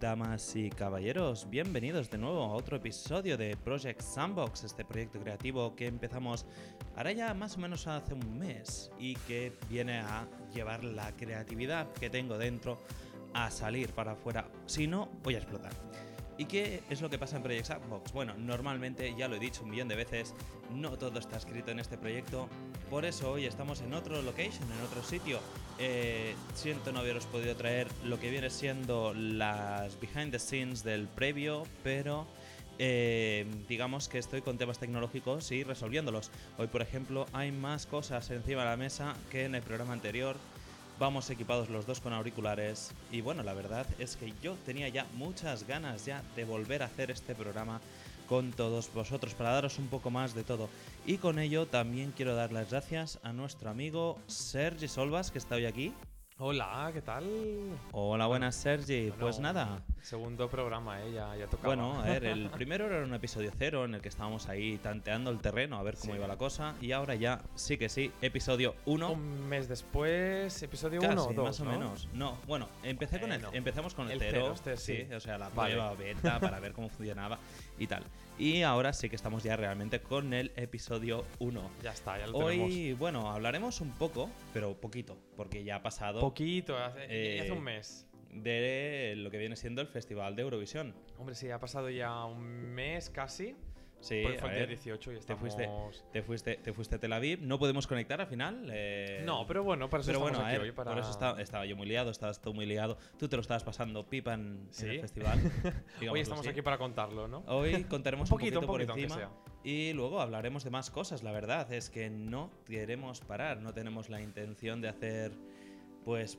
damas y caballeros, bienvenidos de nuevo a otro episodio de Project Sandbox, este proyecto creativo que empezamos ahora ya más o menos hace un mes y que viene a llevar la creatividad que tengo dentro a salir para afuera, si no voy a explotar. ¿Y qué es lo que pasa en Project Sandbox? Bueno, normalmente, ya lo he dicho un millón de veces, no todo está escrito en este proyecto. Por eso hoy estamos en otro location, en otro sitio. Eh, siento no haberos podido traer lo que viene siendo las behind the scenes del previo, pero eh, digamos que estoy con temas tecnológicos y resolviéndolos. Hoy, por ejemplo, hay más cosas encima de la mesa que en el programa anterior. Vamos equipados los dos con auriculares y bueno, la verdad es que yo tenía ya muchas ganas ya de volver a hacer este programa con todos vosotros para daros un poco más de todo. Y con ello también quiero dar las gracias a nuestro amigo Sergi Solvas que está hoy aquí. Hola, ¿qué tal? Hola, buenas Sergi. pues nada. Segundo programa, ¿eh? Ya, ya tocaba. Bueno, a ver, el primero era un episodio cero en el que estábamos ahí tanteando el terreno a ver cómo Sí. iba la cosa y ahora ya sí que sí, episodio 1. Un mes después, episodio 1 o 2, más o menos. No, bueno, empecé con el, Bueno, empezamos con el, el cero, cero, este sí, sí. o sea, la Vale. prueba beta para ver cómo funcionaba y tal. Y ahora sí que estamos ya realmente con el episodio 1. Ya está, ya lo tenemos. Hoy, bueno, hablaremos un poco, pero poquito, porque ya ha pasado Poquito, hace, Eh, hace un mes. de lo que viene siendo el Festival de Eurovisión. Hombre, sí, ha pasado ya un mes casi. Sí, porque fue el día ver, 18 y te estamos... fuiste, te fuiste, te fuiste a Tel Aviv. No podemos conectar al final. eh, No, pero bueno, para eso Pero estamos bueno, aquí ver, hoy. Para... por eso estaba, estaba yo muy liado, estabas tú muy liado. Tú te lo estabas pasando pipa en, en Sí. el festival. Hoy estamos así. aquí para contarlo, ¿no? Hoy contaremos Un poquito, un poquito, por encima y luego hablaremos de más cosas. La verdad es que no queremos parar, no tenemos la intención de hacer, pues,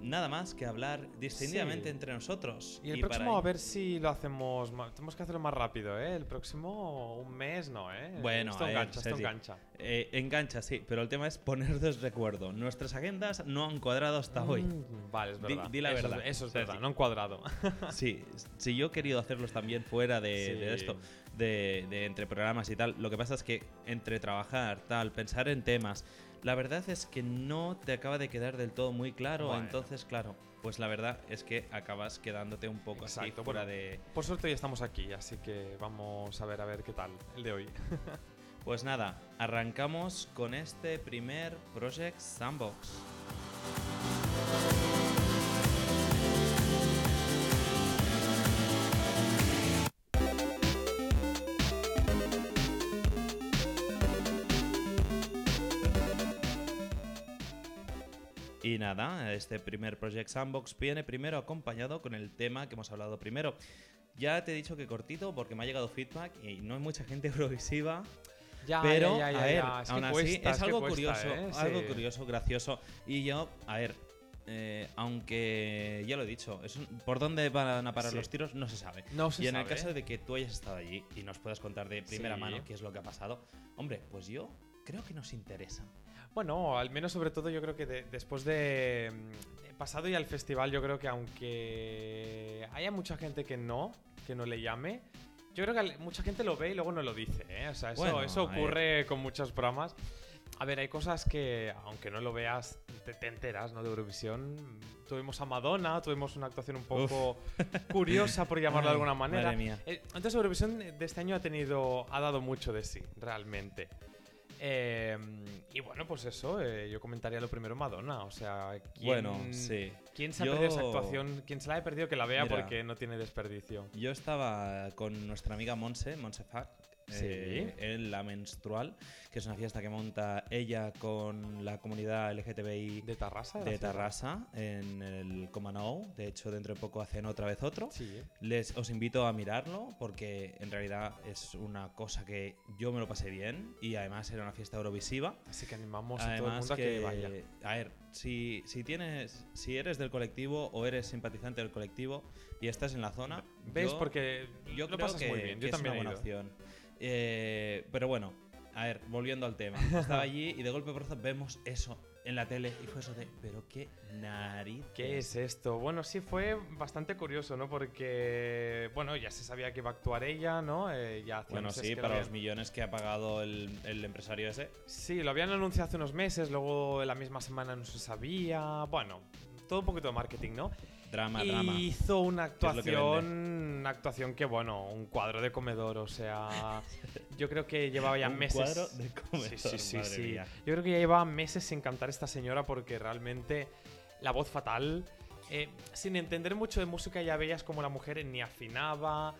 nada más que hablar distintamente Sí. entre nosotros. Y el próximo, a ver si lo hacemos. Tenemos que hacerlo más rápido, ¿eh? El próximo, un mes, no, ¿eh? Bueno, esto ver, engancha, esto engancha. Eh, engancha, sí, pero el tema es ponernos de acuerdo. Nuestras agendas no han cuadrado hasta hoy. Mm, Vale, es verdad. di la eso, verdad, Eso es Sergi. verdad, no en cuadrado. Sí, si yo he querido hacerlos también fuera de, Sí. de esto, de, de entre programas y tal, lo que pasa es que entre trabajar, tal, pensar en temas, la verdad es que no te acaba de quedar del todo muy claro. Bueno. Entonces, claro, pues la verdad es que acabas quedándote un poco así fuera bueno. de. Por suerte ya estamos aquí, así que vamos a ver a ver qué tal el de hoy. Pues nada, arrancamos con este primer Project Sandbox. Y nada, este primer Project Sandbox viene primero acompañado con el tema que hemos hablado primero. Ya te he dicho que cortito porque me ha llegado feedback y no hay mucha gente eurovisiva. Ya, pero, ya, ya, a ver. Es aún así cuesta, es algo cuesta, curioso, ¿eh? algo Sí. curioso, gracioso. Y yo, a ver, eh, aunque ya lo he dicho, es un- por dónde van a parar Sí. los tiros no se sabe. No se y en el sabe. caso de que tú hayas estado allí y nos puedas contar de primera Sí. mano qué es lo que ha pasado, hombre, pues yo creo que nos interesa. Bueno, al menos sobre todo yo creo que de- después de mm, pasado ya el festival, yo creo que aunque haya mucha gente que no, que no le llame, yo creo que al- mucha gente lo ve y luego no lo dice, ¿eh? O sea, eso, Bueno, ocurre con muchos programas. A ver, hay cosas que, aunque no lo veas, te, te enteras, ¿no? De Eurovisión. Tuvimos a Madonna, tuvimos una actuación un poco curiosa, por llamarlo de alguna manera. madre mía. Eh, Entonces, Eurovisión de este año ha tenido, ha dado mucho de sí, realmente. Eh, y bueno, pues eso, eh, yo comentaría lo primero Madonna. O sea, ¿quién, Bueno, sí. ¿quién se ha Yo- perdido esa actuación? ¿Quién se la ha perdido que la vea Mira. porque no tiene desperdicio? Yo estaba con nuestra amiga Monse, Monse Fac, Sí. eh, en La Menstrual, que es una fiesta que monta ella con la comunidad LGTBI ¿De Tarrasa? de en el Comanou. De hecho, dentro de poco hacen otra vez otro. Sí. Les os invito a mirarlo porque en realidad es una cosa que yo me lo pasé bien y además era una fiesta eurovisiva. Así que animamos a todo el mundo a que vaya. a ver, si, si tienes, si eres del colectivo o eres simpatizante del colectivo y estás en la zona, ¿Ves? yo- porque yo lo creo pasas que, muy bien. que Yo es también una he buena opción. Eh, pero bueno, a ver, volviendo al tema. Estaba allí y de golpe por vemos eso en la tele y fue eso de, pero qué nariz. ¿Qué es esto? Bueno, sí fue bastante curioso, ¿no? Porque, bueno, ya se sabía que iba a actuar ella, ¿no? Eh, ya hacía Bueno, sí, lo para los millones que ha pagado el, el empresario ese. Sí, lo habían anunciado hace unos meses, luego la misma semana no se sabía. Bueno, todo un poquito de marketing, ¿no? drama, y drama. hizo una actuación, una actuación que bueno, un cuadro de comedor, o sea, yo creo que llevaba ya Un meses. cuadro de comedor, sí, sí, sí, madre sí. mía. Yo creo que ya llevaba meses sin cantar esta señora porque realmente la voz fatal. eh, sin entender mucho de música ya veías como la mujer ni afinaba,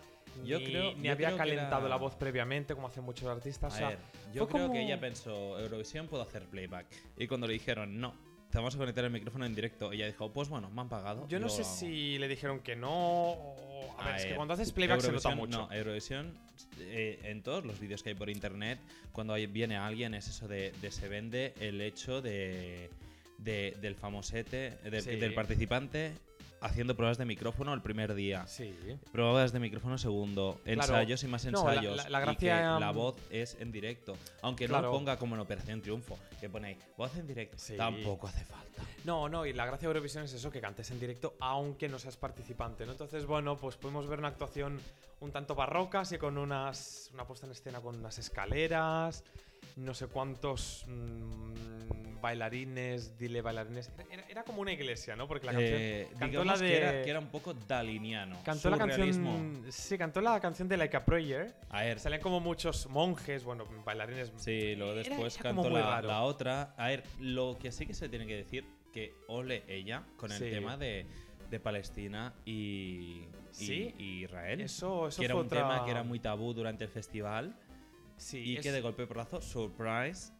Yo ni, creo- ni yo había creo calentado era- la voz previamente como hacen muchos artistas. A o sea, ver, yo creo como- que ella pensó, Eurovisión puedo hacer playback. Y cuando le dijeron, no, te vamos a conectar el micrófono en directo, ella dijo, pues bueno, me han pagado. yo no sé hago". si le dijeron que no. o- A ver, es que cuando haces playback se nota Eurovisión- mucho. No, Eurovisión, eh, en todos los vídeos que hay por internet, cuando hay- viene alguien, es eso de, de se vende el hecho de, de- del famosete, Sí. del participante haciendo pruebas de micrófono el primer día. Sí. Pruebas de micrófono segundo, Claro. ensayos y más No, la- ensayos. la- la y que gracia, la mm, voz es en directo. Aunque no Claro. lo ponga como en Operación Triunfo, que ponéis voz en directo. Sí. Tampoco hace falta. No, no, y la gracia de Eurovisión es eso, que cantes en directo aunque no seas participante, ¿no? Entonces, bueno, pues podemos ver una actuación un tanto barroca, así con unas, una puesta en escena con unas escaleras, no sé cuántos mm, bailarines, dile bailarines. Era, como una iglesia, ¿no? Porque la canción... Eh, cantó la de- que, era, que era un poco daliniano. Cantó la canción... Sí, cantó la canción de Like a Prayer. A ver, Salían como muchos monjes, bueno, bailarines... Sí, luego después era cantó la, otra. A ver, lo que sí que se tiene que decir, que ole ella con el Sí. tema de, de Palestina y, y- Sí. y Israel. Eso, eso que era un otra- tema que era muy tabú durante el festival Sí, y es- que de golpe porrazo, surprise,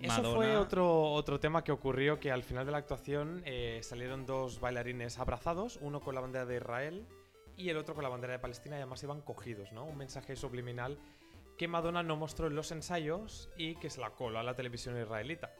Eso Madonna- fue otro, otro tema que ocurrió, que al final de la actuación eh, salieron dos bailarines abrazados, uno con la bandera de Israel y el otro con la bandera de Palestina, y además iban cogidos, ¿no? Un mensaje subliminal que Madonna no mostró en los ensayos y que se la coló a la televisión israelita.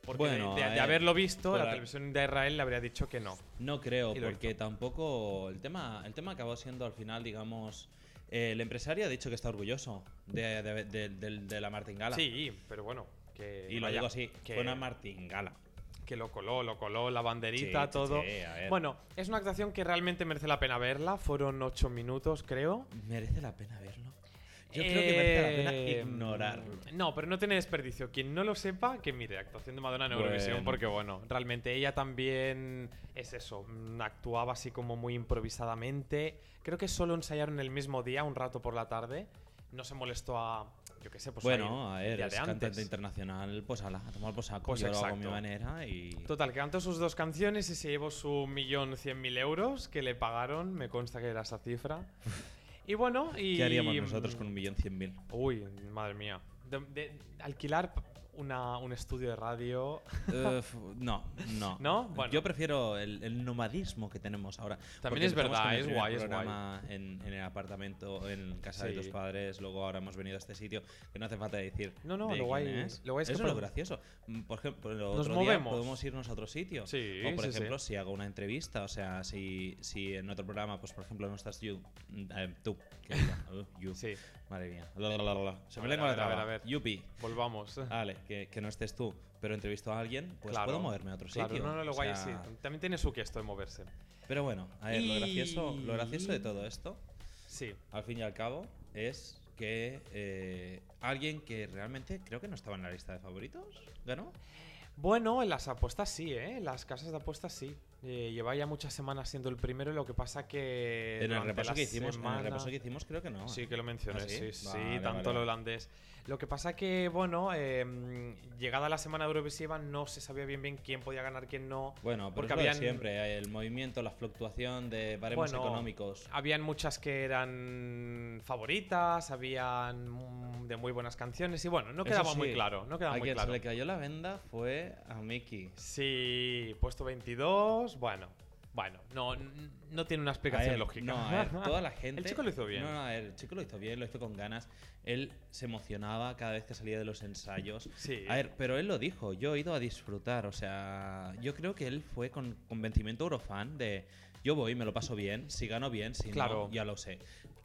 Porque Bueno, de, de- de haberlo visto, la televisión de Israel le habría dicho que no. No creo, porque tampoco el tema, el tema acabó siendo al final, digamos, el empresario ha dicho que está orgulloso de, de- de- de- la martingala. Sí, pero bueno, que, Y lo vaya, digo así, que, fue una martingala. que lo coló, lo coló, la banderita, Sí, todo. sí. Bueno, es una actuación que realmente merece la pena verla. Fueron ocho minutos, creo. ¿Merece la pena verlo? Yo creo que merece la pena Eh, ignorarlo. No, pero no tiene desperdicio. Quien no lo sepa, que mire, actuación de Madonna en Eurovisión, Bueno. porque bueno, realmente ella también es eso, mm, actuaba así como muy improvisadamente. Creo que solo ensayaron el mismo día, un rato por la tarde. No se molestó a, yo qué sé, pues bueno, a a ir el ver, día es de cantante antes. internacional, pues ala, a tomar por saco. Pues yo lo hago a mi exacto. manera y... Total, que cantó sus dos canciones y se llevó su millón cien mil euros que le pagaron. Me consta que era esa cifra. Y bueno, y. ¿Qué haríamos nosotros con un millón cien mil? Uy, madre mía. De, de- alquilar una- un estudio de radio. Uf, no, no. ¿No? Bueno. Yo prefiero el, el nomadismo que tenemos ahora. También es verdad, es guay, es programa En, en el apartamento, en casa de Sí. tus padres, luego ahora hemos venido a este sitio, que no hace falta decir. No, no, de lo guay- es. lo guay es que Eso es lo gracioso. Mm, Por ejemplo, el Nos otro día movemos. podemos irnos a otro sitio. Sí, o por sí, ejemplo, si hago una entrevista, o sea, si, si en otro programa, pues por ejemplo, no estás you, mm, eh, tú, que uh, you. Madre mía. La. Se me lengua la ver, a traba. ver, a ver. Yupi. volvamos. Vale, que, que no estés tú, pero entrevisto a alguien, pues Claro. puedo moverme a otro Claro, sitio. no, no, lo O guay sea, sí. También tiene su que esto de moverse. Pero bueno, a ver, lo, gracioso, lo gracioso de todo esto, Sí. al fin y al cabo, es que eh, alguien que realmente creo que no estaba en la lista de favoritos ganó. Bueno, en las apuestas sí, ¿eh? En las casas de apuestas sí. Eh, lleva ya muchas semanas siendo el primero, lo que pasa que. en, el repaso que hicimos, en el semana- repaso que hicimos creo que no. Sí, que lo mencioné, ¿Ah, sí? sí, sí, Vale, tanto vale, el holandés. Lo que pasa que, bueno, eh, llegada la semana Eurovisiva no se sabía bien bien quién podía ganar, quién no. Bueno, Porque porque había habían- siempre el movimiento, la fluctuación de baremos Bueno, económicos. Habían muchas que eran favoritas, habían de muy buenas canciones y bueno, no Eso quedaba muy claro, no quedaba a muy quien claro. se le cayó la venda fue a Mickey. Sí, puesto 22, bueno, bueno, no, no tiene una explicación ver, lógica. No, a ver, toda la gente. El chico lo hizo bien. No, no, a ver, el chico lo hizo bien, lo hizo con ganas. Él se emocionaba cada vez que salía de los ensayos. Sí. A ver, pero él lo dijo, yo he ido a disfrutar, o sea, yo creo que él fue con convencimiento eurofan de yo voy, me lo paso bien, si gano bien, si Claro. no, ya lo sé.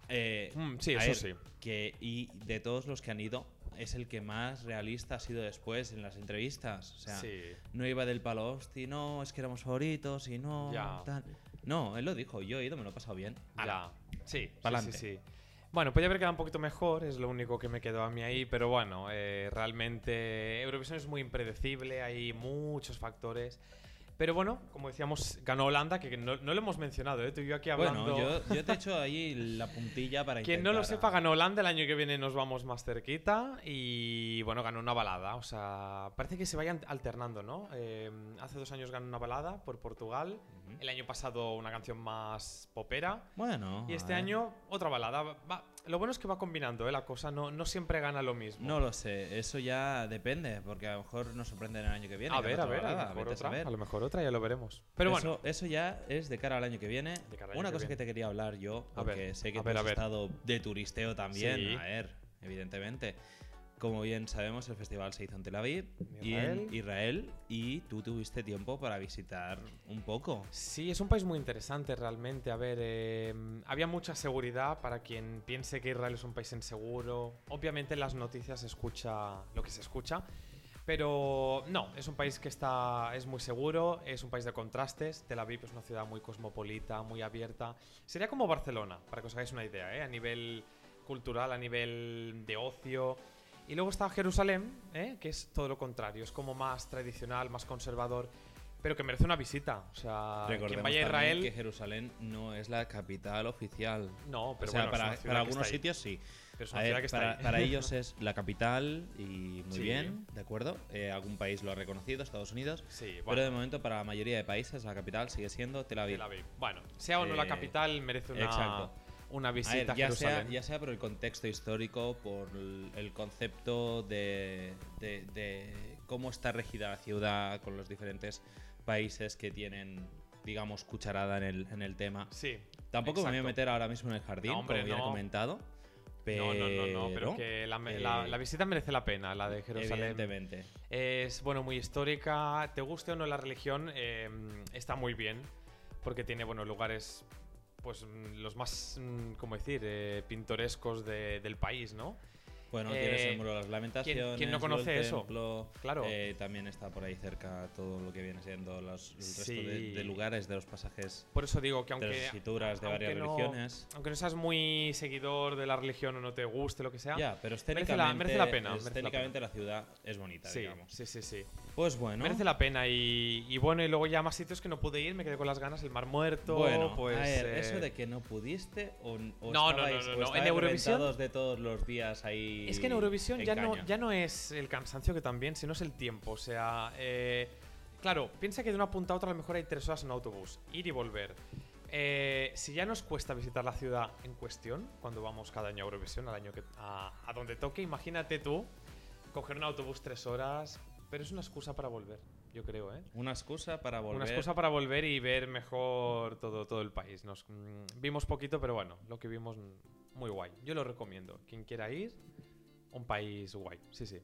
Eh, Mm, sí, eso ver, sí. Que, y de todos los que han ido, es el que más realista ha sido después en las entrevistas. O sea, sí. no iba del palo, hosti, no, es que éramos favoritos y no, Ya. tal. No, él lo dijo, yo he ido, me lo he pasado bien. Ala. Ya. Sí, sí, sí, sí. Bueno, podía haber quedado un poquito mejor, es lo único que me quedó a mí ahí, pero bueno, eh, realmente Eurovisión es muy impredecible, hay muchos factores. Pero bueno, como decíamos, ganó Holanda, que no, no lo hemos mencionado, ¿eh? tú y yo aquí hablando. Bueno, yo, yo te echo ahí la puntilla para Quien no lo sepa, ganó Holanda, el año que viene nos vamos más cerquita y bueno, ganó una balada, o sea, parece que se vayan alternando, ¿no? Eh, hace dos años ganó una balada por Portugal, el año pasado una canción más popera. Bueno. Y este año otra balada. Va, lo bueno es que va combinando, ¿eh? La cosa no, no siempre gana lo mismo. No lo sé, eso ya depende, porque a lo mejor nos sorprende el año que viene. A ver, a ver, a, lo mejor otra, a, lo mejor otra, ya lo veremos. Pero eso, bueno. Eso ya es de cara al año que viene. Una cosa que, te quería hablar yo, porque sé que tú has estado de turisteo también. A ver, evidentemente. Como bien sabemos, el festival se hizo en Tel Aviv y en Israel y tú tuviste tiempo para visitar un poco. Sí, es un país muy interesante realmente. A ver, eh, había mucha seguridad para quien piense que Israel es un país inseguro. Obviamente en las noticias se escucha lo que se escucha. Pero no, es un país que está, es muy seguro, es un país de contrastes. Tel Aviv es una ciudad muy cosmopolita, muy abierta. Sería como Barcelona, para que os hagáis una idea, ¿eh? a nivel cultural, a nivel de ocio. Y luego está Jerusalén, ¿eh? que es todo lo contrario, es como más tradicional, más conservador, pero que merece una visita. O sea, quien vaya a Israel. que Jerusalén no es la capital oficial. No, pero bueno, para, algunos sitios sí. para, ellos es la capital y muy bien, ¿de acuerdo? Eh, algún país lo ha reconocido, Estados Unidos. Sí, Pero de momento, para la mayoría de países, la capital sigue siendo Tel Aviv. Tel Aviv. Bueno, sea o no la eh, capital, merece una. Exacto una visita a, ya Sea, ya sea por el contexto histórico, por el concepto de, cómo está regida la ciudad con los diferentes países que tienen, digamos, cucharada en el, en el tema. Sí. Tampoco me voy a meter ahora mismo en el jardín, como había comentado. Pero... No, no, no, pero que la, visita merece la pena, la de Jerusalén. Evidentemente. Es, bueno, muy histórica. Te guste o no la religión, eh, está muy bien. Porque tiene, bueno, lugares pues mm, los más, mm, ¿cómo decir?, eh, pintorescos del país, ¿no? Bueno, tienes el eh, muro de las lamentaciones. ¿Quién, no conoce eso? claro. Eh, también está por ahí cerca todo lo que viene siendo los, el resto de, lugares de los pasajes. Por eso digo que aunque. De las escrituras de varias religiones. Aunque no seas muy seguidor de la religión o no te guste lo que sea. Ya, pero estéticamente. Merece la, pena. Estéticamente la, ciudad es bonita, sí, digamos. Sí, sí, sí. Pues bueno. Merece la pena. Y, bueno, y luego ya más sitios que no pude ir, me quedé con las ganas. El Mar Muerto. Bueno, pues. A ver, eso eh, de que no pudiste o, o no, no, no, no, En Eurovisión. de todos los días ahí. Es que en Eurovisión ya no, ya no es el cansancio que también, sino es el tiempo. O sea, eh, claro, piensa que de una punta a otra a lo mejor hay tres horas en autobús, ir y volver. Eh, si ya nos cuesta visitar la ciudad en cuestión, cuando vamos cada año a Eurovisión, al año que, a, donde toque, imagínate tú coger un autobús tres horas, pero es una excusa para volver, yo creo, ¿eh? Una excusa para volver. Una excusa para volver y ver mejor todo, todo el país. Nos mm, vimos poquito, pero bueno, lo que vimos mm, muy guay. Yo lo recomiendo. Quien quiera ir, un país guay, sí, sí.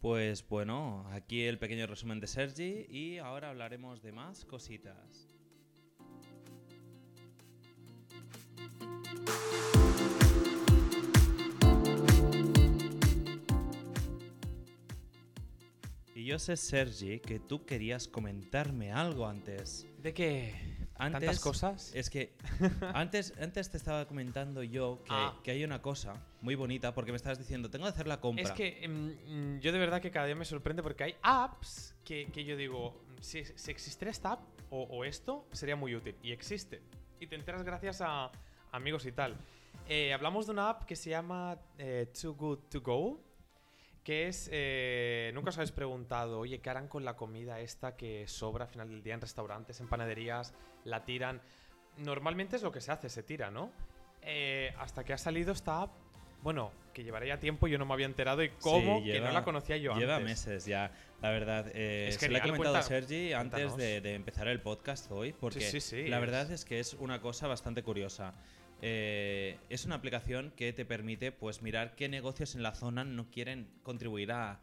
Pues bueno, aquí el pequeño resumen de Sergi y ahora hablaremos de más cositas. Y yo sé, Sergi, que tú querías comentarme algo antes. ¿De qué? Antes, ¿Tantas cosas? Es que antes, antes te estaba comentando yo ah. que, hay una cosa muy bonita porque me estabas diciendo, tengo que hacer la compra. Es que em, yo de verdad que cada día me sorprende porque hay apps que, yo digo, si, si, existiera esta app o, esto, sería muy útil. Y existe. Y te enteras gracias a amigos y tal. Eh, hablamos de una app que se llama eh, Too Good To Go que es, eh, nunca os habéis preguntado, oye, ¿qué harán con la comida esta que sobra al final del día en restaurantes, en panaderías, la tiran? Normalmente es lo que se hace, se tira, ¿no? Eh, hasta que ha salido esta app, bueno, que llevaría tiempo, yo no me había enterado y cómo, que no la conocía yo lleva antes. Lleva meses ya, la verdad. Eh, es que le he comentado a Sergi antes de, empezar el podcast hoy, porque la verdad es que es una cosa bastante curiosa. Eh, es una aplicación que te permite pues mirar qué negocios en la zona no quieren contribuir a,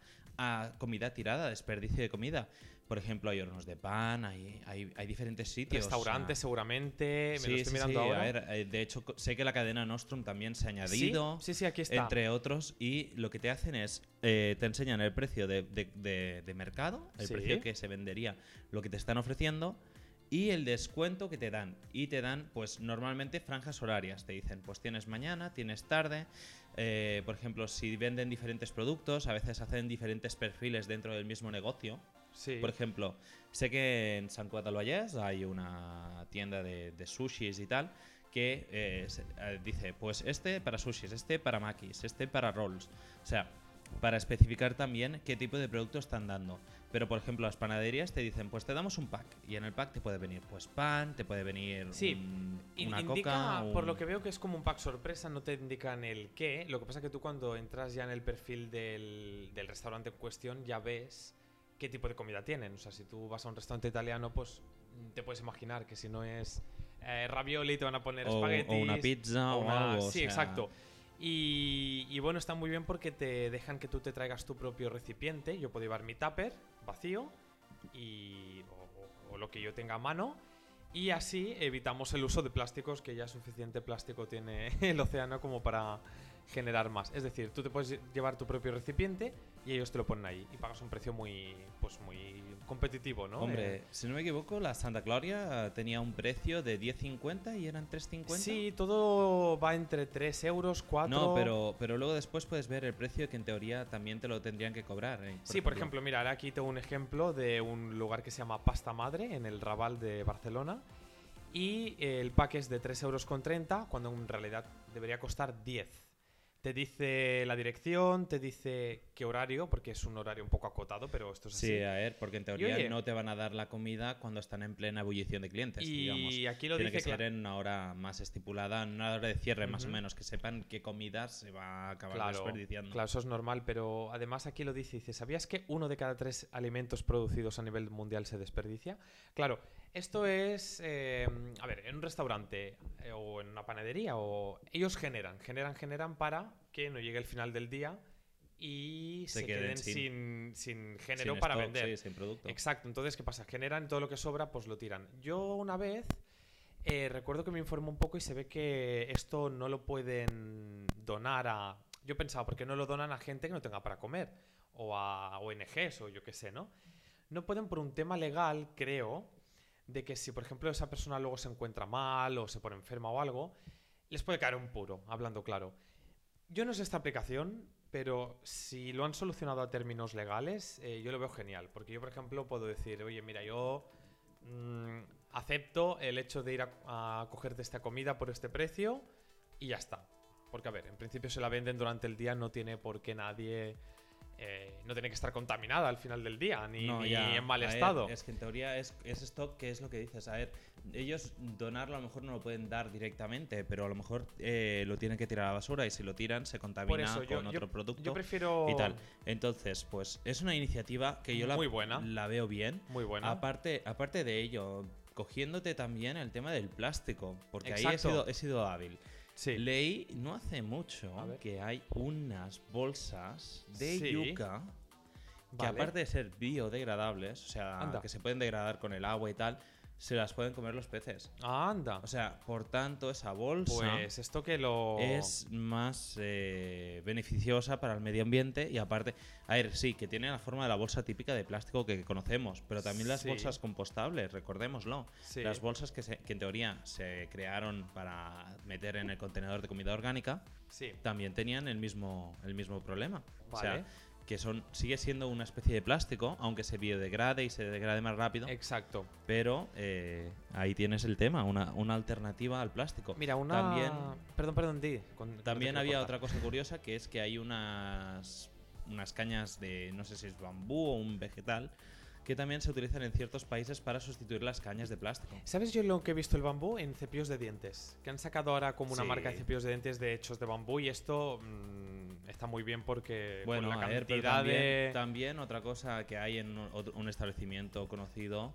comida tirada, desperdicio de comida. Por ejemplo, hay hornos de pan, hay, hay, diferentes sitios. Restaurantes, seguramente. Me lo estoy mirando ahora. Eh, de hecho, sé que la cadena Nostrum también se ha añadido. Sí, sí, aquí está. Entre otros. Y lo que te hacen es. Eh, te enseñan el precio de, mercado, el precio que se vendería, lo que te están ofreciendo y el descuento que te dan. Y te dan, pues normalmente franjas horarias. Te dicen, pues tienes mañana, tienes tarde. Eh, por ejemplo, si venden diferentes productos, a veces hacen diferentes perfiles dentro del mismo negocio. Sí. Por ejemplo, sé que en San Vallès hay una tienda de, de sushis y tal que eh, eh, dice, pues este para sushis, este para makis, este para rolls. O sea, para especificar también qué tipo de producto están dando. Pero, por ejemplo, las panaderías te dicen, pues te damos un pack. Y en el pack te puede venir, pues pan, te puede venir Sí, un- una indica, coca. por un- lo que veo que es como un pack sorpresa, no te indican el qué. Lo que pasa que tú cuando entras ya en el perfil del, del restaurante en cuestión ya ves qué tipo de comida tienen. O sea, si tú vas a un restaurante italiano, pues mm, te puedes imaginar que si no es eh, ravioli te van a poner o, espaguetis. o una pizza o, una- algo. o Sí, sea, exacto. Y, y bueno, está muy bien porque te dejan que tú te traigas tu propio recipiente. Yo puedo llevar mi tupper vacío y, o, o- lo que yo tenga a mano. Y así evitamos el uso de plásticos, que ya suficiente plástico tiene el océano como para generar más. Es decir, tú te puedes llevar tu propio recipiente y ellos te lo ponen ahí y pagas un precio muy, pues muy competitivo, ¿no? Hombre, Eh, si no me equivoco, la Santa Gloria tenía un precio de 10.50 y eran 3.50. sí, todo va entre 3 euros, 4... No, pero, pero luego después puedes ver el precio que en teoría también te lo tendrían que cobrar. ¿eh? Sí, por ejemplo, mira, ahora aquí tengo un ejemplo de un lugar que se llama Pasta Madre en el Raval de Barcelona. Y el pack es de 3,30 euros, cuando en realidad debería costar 10. Te dice la dirección, te dice qué horario, porque es un horario un poco acotado, pero esto es así. Sí, a ver, porque en teoría oye- no te van a dar la comida cuando están en plena ebullición de clientes, digamos. y aquí lo Tiene dice que ser en una hora más estipulada, en una hora de cierre más o menos, que sepan qué comida se va a acabar Claro, desperdiciando. claro, eso es normal, pero además aquí lo dice, dice, ¿sabías que uno de cada tres alimentos producidos a nivel mundial se desperdicia? Claro, esto es, eh, a ver, en un restaurante eh, o en una panadería, o ellos generan, generan, generan para que no llegue el final del día y Se se, queden queden sin- sin, sin género Sin para stock, vender. sí, sin producto. Exacto, entonces, ¿qué pasa? Generan todo lo que sobra, pues lo tiran. Yo una vez eh, recuerdo que me informó un poco y se ve que esto no lo pueden donar a... Yo pensaba, ¿por qué no lo donan a gente que no tenga para comer? O a ONGs o yo qué sé, ¿no? No pueden por un tema legal, creo, de que si, por ejemplo, esa persona luego se encuentra mal o se pone enferma o algo, les puede caer un puro, hablando claro. Yo no sé esta aplicación, pero si lo han solucionado a términos legales, eh, yo lo veo genial. Porque yo, por ejemplo, puedo decir, oye, mira, yo mm, acepto el hecho de ir a, a cogerte esta comida por este precio y ya está. Porque, a ver, en principio se la venden durante el día, no tiene por qué nadie... eh, no tiene que estar contaminada al final del día, ni, No, ni ya, en mal ver, estado. es que en teoría es, es stock que es lo que dices. A ver, ellos donarlo a lo mejor no lo pueden dar directamente, pero a lo mejor eh, lo tienen que tirar a la basura y si lo tiran se contamina eso, con yo- otro producto yo prefiero... y tal. Entonces, pues es una iniciativa que yo la, Muy buena. la veo bien. Muy buena. Aparte, aparte de ello, cogiéndote también el tema del plástico, porque ahí he sido, he sido hábil. Sí. Leí no hace mucho que hay unas bolsas de Sí. yuca que Vale. aparte de ser biodegradables, o sea, Anda. que se pueden degradar con el agua y tal, se las pueden comer los peces. Anda. O sea, por tanto, esa bolsa Pues esto que lo... es más eh, beneficiosa para el medio ambiente y aparte, a ver, sí, que tiene la forma de la bolsa típica de plástico que conocemos, pero también las Sí. bolsas compostables, recordémoslo. Sí. Las bolsas que, se- que en teoría se crearon para meter en el contenedor de comida orgánica Sí. también tenían el mismo, el mismo problema. O Vale. sea, que son sigue siendo una especie de plástico, aunque se biodegrade y se degrade más rápido. Exacto. Pero eh, ahí tienes el tema, una, una alternativa al plástico. Mira, una... También, Perdón, perdón, di. con- también había otra cosa curiosa, que es que hay unas, unas cañas de, no sé si es bambú o un vegetal, que también se utilizan en ciertos países para sustituir las cañas de plástico. ¿Sabes yo lo que he visto el bambú? En cepillos de dientes. Que han sacado ahora como una Sí. marca de cepillos de dientes de hechos de bambú y esto mm, está muy bien porque Bueno, con la a ver, pero cantidad también, de... también otra cosa que hay en un, establecimiento conocido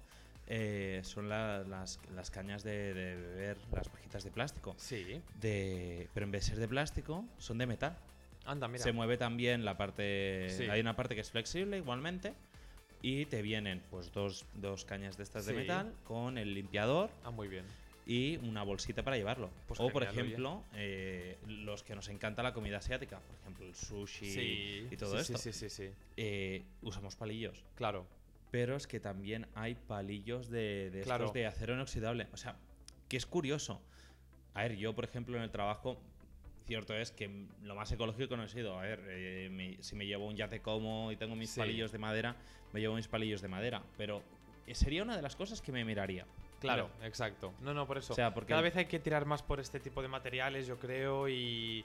eh, son la- las, las cañas de, de beber, las pajitas de plástico. Sí. De, pero en vez de ser de plástico, son de metal. Anda, mira. Se mueve también la parte. Sí. Hay una parte que es flexible igualmente. Y te vienen pues dos, dos cañas de estas de metal con el limpiador Ah, muy bien. y una bolsita para llevarlo. Pues o por genial, ejemplo, eh, los que nos encanta la comida asiática, por ejemplo el sushi Sí. y todo sí, esto, Sí, sí, sí, sí. eh, usamos palillos. Claro. Pero es que también hay palillos de, de Claro. estos de acero inoxidable. O sea, que es curioso. A ver, yo, por ejemplo, en el trabajo cierto es que lo más ecológico no ha sido. A ver, eh, me- si me llevo un yate como y tengo mis Sí. palillos de madera, me llevo mis palillos de madera. Pero eh, sería una de las cosas que me miraría. Claro, exacto. No, no, por eso. O sea, porque Cada vez hay que tirar más por este tipo de materiales, yo creo, y,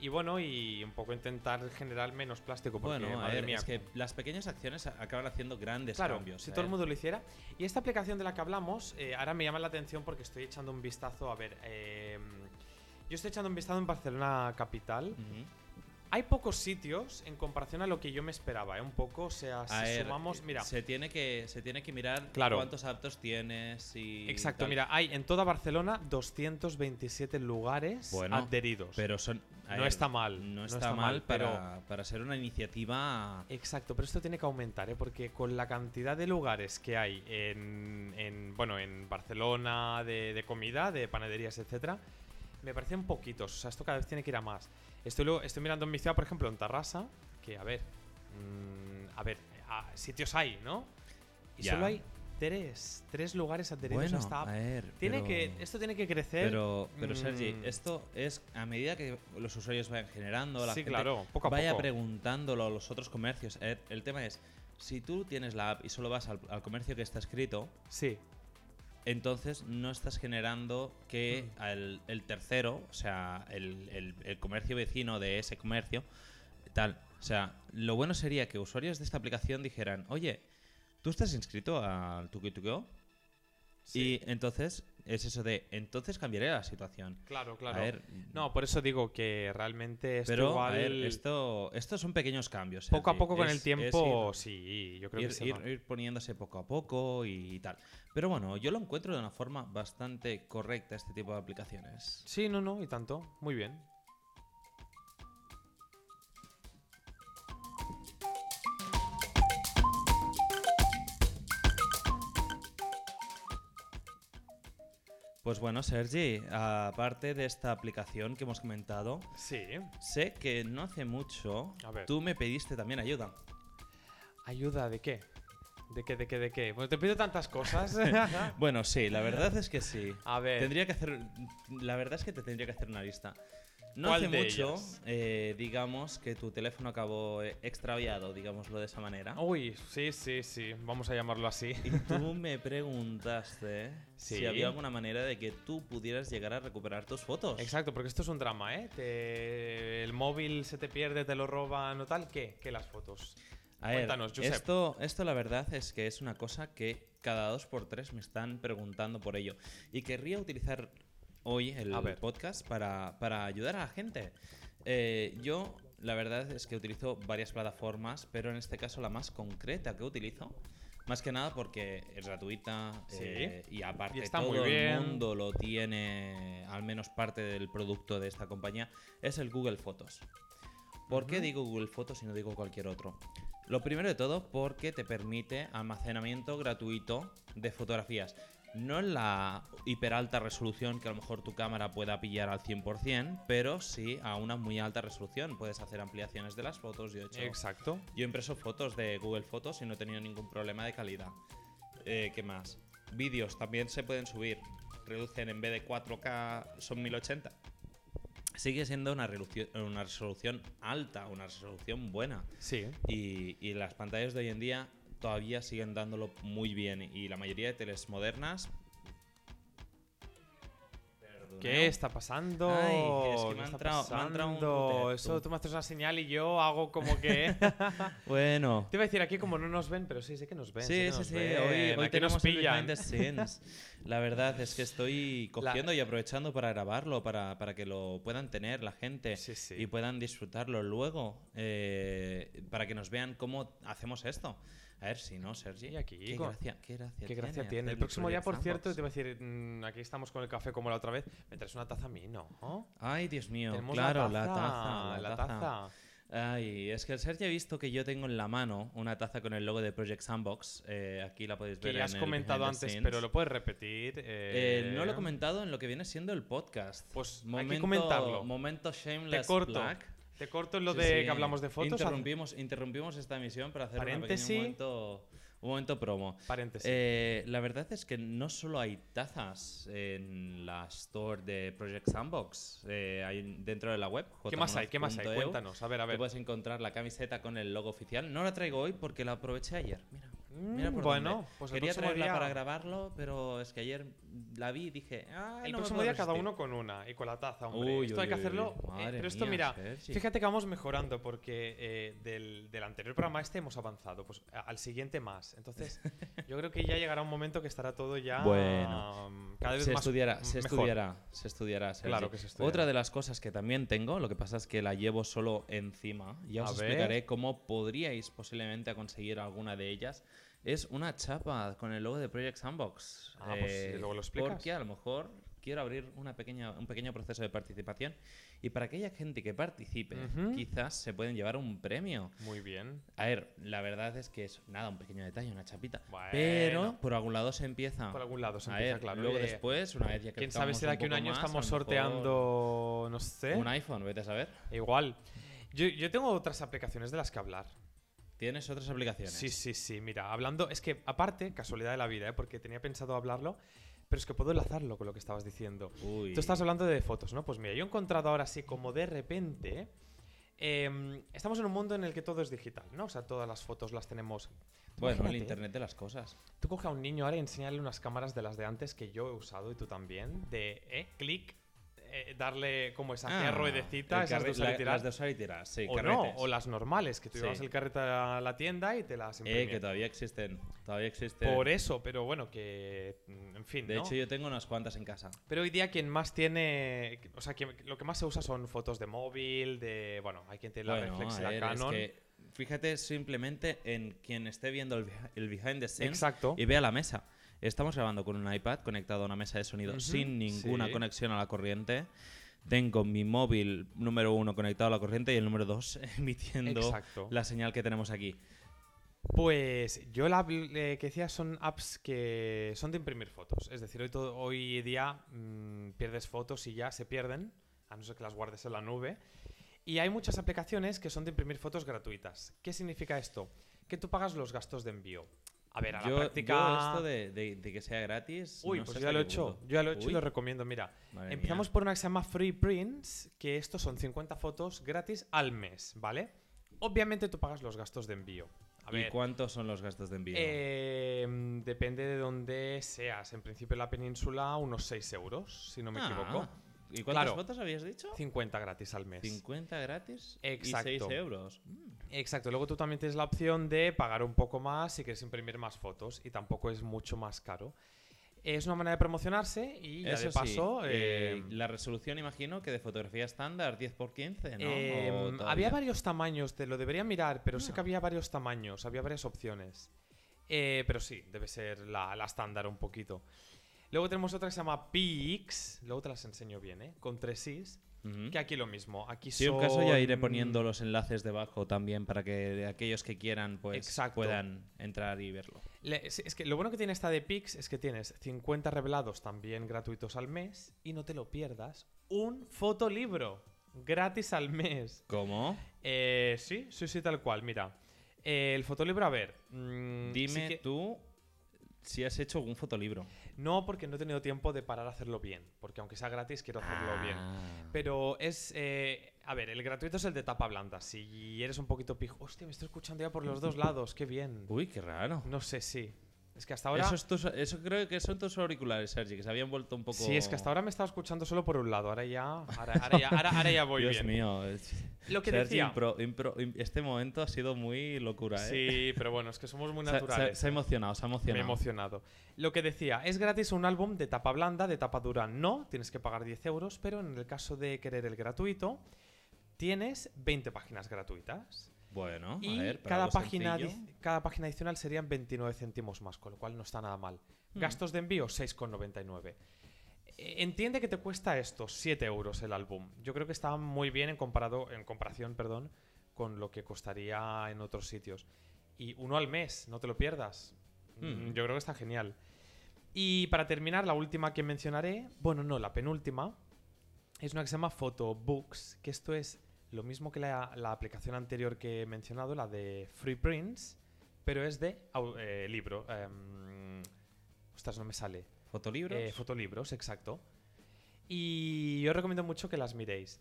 y bueno, y un poco intentar generar menos plástico. Porque, Bueno, madre ver, mía, es que las pequeñas acciones acaban haciendo grandes Claro, cambios. si ¿eh? todo el mundo lo hiciera. Y esta aplicación de la que hablamos, eh, ahora me llama la atención porque estoy echando un vistazo. A ver, eh, yo estoy echando un vistazo en Barcelona capital. Hay pocos sitios en comparación a lo que yo me esperaba, ¿eh? Un poco, o sea, si ver, sumamos. Mira, se tiene que se tiene que mirar Claro. cuántos aptos tienes y exacto, tal. mira, hay en toda Barcelona 227 lugares Bueno, adheridos. pero son No está mal, no no está, mal, mal, pero- para, para ser una iniciativa Exacto, pero esto tiene que aumentar, ¿eh? porque con la cantidad de lugares que hay en, en, bueno, en Barcelona de, de comida, de panaderías, etcétera, me parecen poquitos. O sea, esto cada vez tiene que ir a más. Estoy, luego- estoy mirando en mi ciudad, por ejemplo, en Tarrasa, que a ver, mm, a ver, a- sitios hay, ¿no? Y Ya. solo hay tres, tres lugares adheridos bueno a esta app. a ver Tiene pero- que, esto tiene que crecer. pero pero Sergi mm, esto es a medida que los usuarios vayan generando la sí, gente claro, poco a vaya poco. preguntándolo a los otros comercios ver, el tema es si tú tienes la app y solo vas al, al comercio que está escrito Sí, entonces no estás generando que Mm. al- el tercero, o sea, el, el- el comercio vecino de ese comercio, tal. O sea, lo bueno sería que usuarios de esta aplicación dijeran, oye, ¿tú estás inscrito al Tuki Tukio? sí. Y entonces es eso de, entonces cambiaré la situación. claro, claro. A ver, no, por eso digo que realmente esto pero igual... a ver, esto, estos son pequeños cambios. Poco a poco con el tiempo, ir- sí, yo creo ir, que se ir- va. ir poniéndose poco a poco y tal. Pero bueno, yo lo encuentro de una forma bastante correcta este tipo de aplicaciones. Sí, no, no, y tanto. Muy bien. Pues bueno, Sergi, aparte de esta aplicación que hemos comentado, Sí. sé que no hace mucho A ver. tú me pediste también ayuda. ¿Ayuda de qué? ¿De qué, de qué, de qué? Pues te pido tantas cosas. Bueno, sí, la verdad es que sí. A ver. Tendría que hacer. La verdad es que te tendría que hacer una lista. No ¿Cuál hace mucho, eh, digamos, que tu teléfono acabó eh, extraviado, digámoslo de esa manera. Uy, sí, sí, sí. Vamos a llamarlo así. Y tú me preguntaste si había alguna manera de que tú pudieras llegar a recuperar tus fotos. Exacto, porque esto es un drama, ¿eh? Te- El móvil se te pierde, te lo roban o tal. ¿Qué? ¿Qué las fotos? A ver, Cuéntanos, Josep. esto, esto la verdad es que es una cosa que cada dos por tres me están preguntando por ello. Y querría utilizar hoy el A ver. podcast para, para ayudar a la gente. Eh, yo, la verdad es que utilizo varias plataformas, pero en este caso la más concreta que utilizo, más que nada porque es gratuita Sí. eh, y aparte Y está todo muy bien. el mundo lo tiene, al menos parte del producto de esta compañía, es el Google Fotos. ¿Por qué digo Google Fotos y no digo cualquier otro? Lo primero de todo porque te permite almacenamiento gratuito de fotografías. No en la hiper alta resolución que a lo mejor tu cámara pueda pillar al 100%, pero sí a una muy alta resolución. Puedes hacer ampliaciones de las fotos. Yo he, hecho- Exacto. yo he impreso fotos de Google Fotos y no he tenido ningún problema de calidad. Eh, ¿Qué más? Vídeos también se pueden subir. Reducen en vez de 4K, son 1080. Sigue siendo una, una resolución alta, una resolución buena. Sí. Y, y las pantallas de hoy en día todavía siguen dándolo muy bien. Y la mayoría de teles modernas. ¿Qué está pasando? Ay, es que me ¿Qué ha está entrado- me ha entrado un pasando? contexto. Eso tú me haces una señal y yo hago como que. Bueno. Te iba a decir aquí como no nos ven, pero sí, sé que nos ven. Sí, que sí, nos sí. ven. Hoy, hoy Aquí nos tenemos el pillan. La verdad es que estoy cogiendo y aprovechando para grabarlo, para, para que lo puedan tener la gente Sí, sí. y puedan disfrutarlo luego, eh, para que nos vean cómo hacemos esto. A ver si no, Sergi. Y aquí, qué con- gracia, qué gracia Qué gracia tiene El próximo día, por cierto, te iba a decir, mm, aquí estamos con el café como la otra vez. ¿Me traes una taza a mí? No. Ay, Dios mío. Tenemos claro, la taza. la taza. La taza. Ay, es que el Sergi ha visto que yo tengo en la mano una taza con el logo de Project Sandbox. eh, aquí la podéis ver Que ya en has el comentado antes, scenes. pero lo puedes repetir. Eh, eh, no lo he comentado en lo que viene siendo el podcast. Pues hay que comentarlo. Momento shameless Te corto. plug. Te corto en lo Sí, de sí. que hablamos de fotos. Interrumpimos, interrumpimos esta emisión para hacer un Paréntesis. pequeño momento, Un momento promo. Paréntesis. Eh, la verdad es que no solo hay tazas en la store de Project Sandbox, eh, hay dentro de la web. ¿Qué más hay? ¿Qué más hay? Cuéntanos. A ver, a ver. puedes encontrar la camiseta con el logo oficial. No la traigo hoy porque la aproveché ayer. Mira. Mira por bueno, dónde. pues el Quería próximo traerla día- para grabarlo, pero es que ayer la vi y dije, ah, El no me próximo puedo día cada resistir". uno con una y con la taza, hombre. Uy, esto hay uy, que uy, hacerlo. uy. eh, Madre pero esto, mía, mira, Sergi. fíjate que vamos mejorando porque eh, del, del anterior programa este hemos avanzado. Pues a- al siguiente más. Entonces, yo creo que ya llegará un momento que estará todo ya Bueno. um, cada vez se más estudiará, se mejor. estudiará, se estudiará. Sergi. Claro que se estudiará. Otra de las cosas que también tengo, lo que pasa es que la llevo solo encima. Ya os A ver. explicaré cómo podríais posiblemente conseguir alguna de ellas. Es una chapa con el logo de Project Sandbox. Ah, pues sí, luego lo explicas. Porque a lo mejor quiero abrir una pequeña, un pequeño proceso de participación y para aquella gente que participe, quizás se pueden llevar un premio. Muy bien. A ver, la verdad es que es nada, un pequeño detalle, una chapita. Bueno. Pero por algún lado se empieza. Por algún lado se a empieza, ver, claro. luego Eh, después, una vez ya que ¿Quién sabe si de aquí a un año estamos sorteando, no sé? un iPhone, vete a saber. Igual. Yo, yo tengo otras aplicaciones de las que hablar. Tienes otras aplicaciones. Sí, sí, sí. Mira, hablando. Es que, aparte, casualidad de la vida, ¿eh? porque tenía pensado hablarlo, pero es que puedo enlazarlo con lo que estabas diciendo. Uy. Tú estás hablando de fotos, ¿no? Pues mira, yo he encontrado ahora sí, como de repente. em, estamos en un mundo en el que todo es digital, ¿no? O sea, todas las fotos las tenemos. Bueno, el imagínate, internet de las cosas. Tú coge a un niño ahora y enséñale unas cámaras de las de antes que yo he usado y tú también, de eh, clic, eh, darle como esa Ah, ruedecita, esas y la-. Las y tirar, sí, o carretes. no, o las normales, que tú Sí. llevas el carrete a la tienda y te las Eh, imprimían. que todavía existen. Todavía existen. Por eso, pero bueno, que. mm, En fin. de ¿no? hecho, yo tengo unas cuantas en casa. Pero hoy día quien más tiene. O sea, quien- lo que más se usa son fotos de móvil, de. Bueno, hay quien tiene la reflex y a la ver, Canon. es que fíjate simplemente en quien esté viendo el, behi- el behind the scenes Exacto. y vea la mesa. Estamos grabando con un iPad conectado a una mesa de sonido sin ninguna sí. conexión a la corriente. Tengo mi móvil número uno conectado a la corriente y el número dos emitiendo Exacto. la señal que tenemos aquí. Pues yo la eh, que decía son apps que son de imprimir fotos. Es decir, hoy, todo, hoy día mm, pierdes fotos y ya se pierden, a no ser que las guardes en la nube. Y hay muchas aplicaciones que son de imprimir fotos gratuitas. ¿Qué significa esto? Que tú pagas los gastos de envío. A ver, a la Yo, práctica... yo esto de, de- de que sea gratis. Uy, no pues yo ya lo he hecho. Yo ya lo he hecho y lo recomiendo. Mira, madre empezamos mía. por una que se llama Free Prints, que estos son 50 fotos gratis al mes, ¿vale? Obviamente tú pagas los gastos de envío. A ¿Y ver, cuántos son los gastos de envío? eh, depende de dónde seas. En principio en la península unos 6 euros, si no me Ah, equivoco. ¿Y cuántas Claro. fotos habías dicho? 50 gratis al mes. 50 gratis Exacto. y 6 euros. Mm. Exacto, luego tú también tienes la opción de pagar un poco más si quieres imprimir más fotos y tampoco es mucho más caro. Es una manera de promocionarse y ya Eso de sí, paso... eh, eh, la resolución imagino que de fotografía estándar 10x15, ¿no? Eh, ¿O había varios tamaños, te lo debería mirar, pero sé Ah. que había varios tamaños, había varias opciones. Eh, pero sí, debe ser la, la estándar un poquito. Luego tenemos otra que se llama PX, luego te las enseño bien, ¿eh? Con tres Is, que aquí lo mismo. Aquí Si un caso ya iré son- poniendo los enlaces debajo también para que aquellos que quieran pues Exacto. puedan entrar y verlo. Le- es es que lo bueno que tiene esta de Pix es que tienes 50 revelados también gratuitos al mes y no te lo pierdas. Un fotolibro gratis al mes. ¿Cómo? Eh, sí, sí, sí, tal cual. Mira, eh, el fotolibro, a ver. mm, sí Dime que- tú si has hecho algún fotolibro. No, porque no he tenido tiempo de parar a hacerlo bien. Porque aunque sea gratis, quiero hacerlo bien. Ah. Pero es. eh, a ver, el gratuito es el de tapa blanda. Si eres un poquito pijo. Hostia, me estoy escuchando ya por los dos lados. Qué bien. Uy, qué raro. No sé, sí. Es que hasta ahora. Eso, es tus- eso creo que son tus auriculares, Sergi, que se habían vuelto un poco... Sí, es que hasta ahora me estaba escuchando solo por un lado. Ahora ya. Ahora, ahora ya, ahora- ahora ya voy Dios bien. mío. Lo que Sergi, decía. impro- impro- im- este momento ha sido muy locura, ¿eh? Sí, pero bueno, es que somos muy Se- se, naturales. se ha emocionado, se ha Me he emocionado. emocionado. Lo que decía, es gratis un álbum de tapa blanda, de tapa dura no, tienes que pagar 10 euros, pero en el caso de querer el gratuito, tienes 20 páginas gratuitas. Bueno, y a ver, para cada, página cada página adicional serían 29 céntimos más, con lo cual no está nada mal. Hmm. Gastos de envío, 6,99. Eh, Entiende que te cuesta esto, 7 euros el álbum. Yo creo que está muy bien en, comparado, en comparación perdón, con lo que costaría en otros sitios. Y uno al mes, no te lo pierdas. Hmm. Mm, Yo creo que está genial. Y para terminar, la última que mencionaré, bueno, no, la penúltima, es una que se llama Photobooks, que esto es lo mismo que la, la aplicación anterior que he mencionado, la de Free Prints, pero es de eh, libro. em, ostras, no me sale. ¿Fotolibros? Eh, fotolibros, exacto. Y yo recomiendo mucho que las miréis.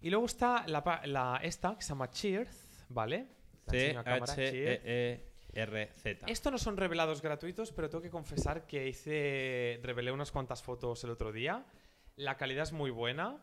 Y luego está la, la- esta, que se llama Cheers, ¿vale? Cámara, Cheers. C-H-E-E-R-Z. Esto no son revelados gratuitos, pero tengo que confesar que hice. Revelé unas cuantas fotos el otro día. La calidad es muy buena.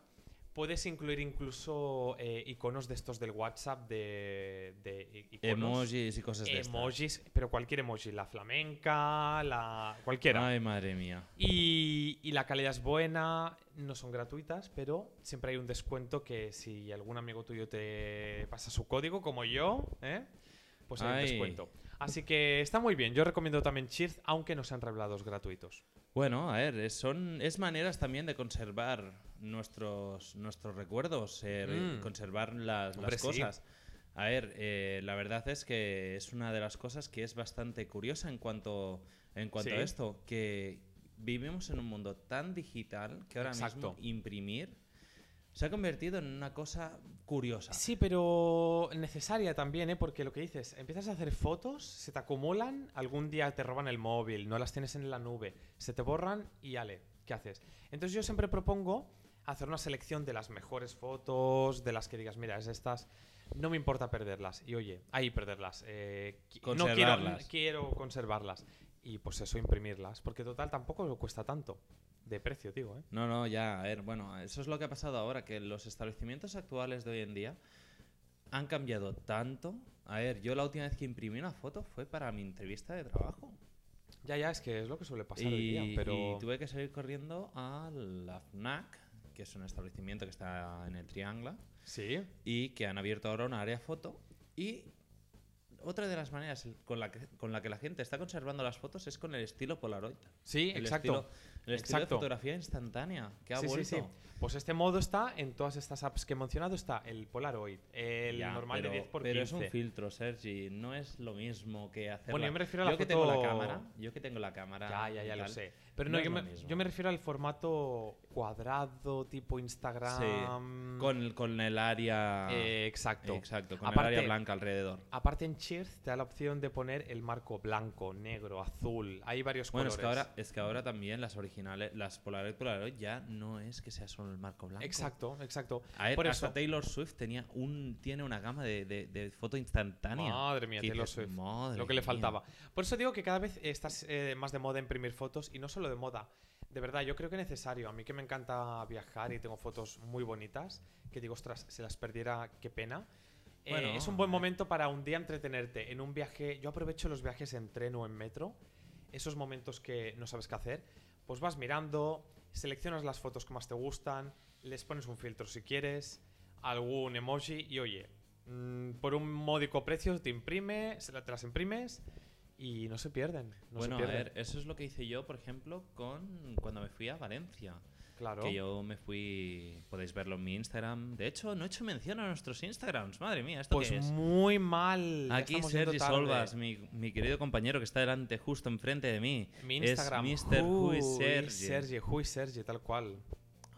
Puedes incluir incluso eh, iconos de estos del WhatsApp de, de iconos. Emojis y cosas de estas. Emojis, pero cualquier emoji, la flamenca, la cualquiera. Ay, madre mía. Y, y la calidad es buena, no son gratuitas, pero siempre hay un descuento que si algún amigo tuyo te pasa su código, como yo, ¿eh? pues hay Ay. un descuento. Así que está muy bien. Yo recomiendo también Cheers, aunque no sean revelados gratuitos. Bueno, a ver, son es maneras también de conservar nuestros nuestros recuerdos, eh, Mm. conservar las, Hombre, las sí. cosas. A ver, eh, la verdad es que es una de las cosas que es bastante curiosa en cuanto en cuanto Sí. a esto, que vivimos en un mundo tan digital que ahora Exacto. mismo imprimir se ha convertido en una cosa curiosa. Sí, pero necesaria también, ¿eh? Porque lo que dices, empiezas a hacer fotos, se te acumulan, algún día te roban el móvil, no las tienes en la nube, se te borran y ale, ¿qué haces? Entonces yo siempre propongo hacer una selección de las mejores fotos, de las que digas, mira, es estas, no me importa perderlas. Y oye, ahí perderlas. eh, no quiero, Conservarlas. quiero conservarlas. Y pues eso, imprimirlas. Porque total tampoco cuesta tanto. De precio, digo, ¿eh? No, no, ya, a ver, bueno, eso es lo que ha pasado ahora, que los establecimientos actuales de hoy en día han cambiado tanto. A ver, yo la última vez que imprimí una foto fue para mi entrevista de trabajo. Ya, ya, es que es lo que suele pasar hoy Y, día. Pero... y tuve que salir corriendo a la FNAC, que es un establecimiento que está en el Triángulo, Sí. y que han abierto ahora una área foto. Y otra de las maneras con la que, con la, que la gente está conservando las fotos es con el estilo Polaroid. Sí, El exacto. estilo- el estilo de Exacto. fotografía instantánea, que ha sí, vuelto. sí, sí. Pues este modo está en todas estas apps que he mencionado. Está el Polaroid, el Ya, normal pero, de 10 por pero 15. es un filtro, Sergi. No es lo mismo que hacer. Bueno, yo me refiero a la yo que tengo la foto- cámara. Yo que tengo la cámara. Ya, ya, ya lo sé. Pero no no, es yo, me, yo me refiero al formato cuadrado, tipo Instagram. Con, el- con el área. Eh, exacto. Exacto, con Aparte- el área blanca alrededor. Aparte en Cheers te da la opción de poner el marco blanco, negro, azul. Hay varios Bueno, es colores. que, ahora, es que ahora también las originales, las Polaroid Polaroid ya no es que sea solo el marco blanco. Exacto, exacto. A ver, Por hasta eso. Taylor Swift tenía un, tiene una gama de, de- de foto instantánea. Madre mía, Taylor dices, Swift. "Madre lo que le mía". faltaba. Por eso digo que cada vez estás eh, más de moda imprimir fotos y no solo de moda. De verdad, yo creo que es necesario. A mí que me encanta viajar y tengo fotos muy bonitas, que digo, ostras, si las perdiera, qué pena. Eh, Bueno, es un buen eh. momento para un día entretenerte en un viaje. Yo aprovecho los viajes en tren o en metro, esos momentos que no sabes qué hacer. Pues vas mirando, seleccionas las fotos que más te gustan, les pones un filtro si quieres, algún emoji y oye, mm, por un módico precio te imprime, se te las imprimes y no se pierden. No bueno, se a pierden. ver, eso es lo que hice yo, por ejemplo, con cuando me fui a Valencia. claro. Que yo me fui, podéis verlo en mi Instagram. De hecho, no he hecho mención a nuestros Instagrams. Madre mía, ¿esto Pues qué es? muy mal. Aquí Sergi. Solvas, mi, mi querido compañero que está delante, justo enfrente de mí. Mi Instagram. Es Mr. Who is Sergi. Sergi, Who is Sergi, tal cual.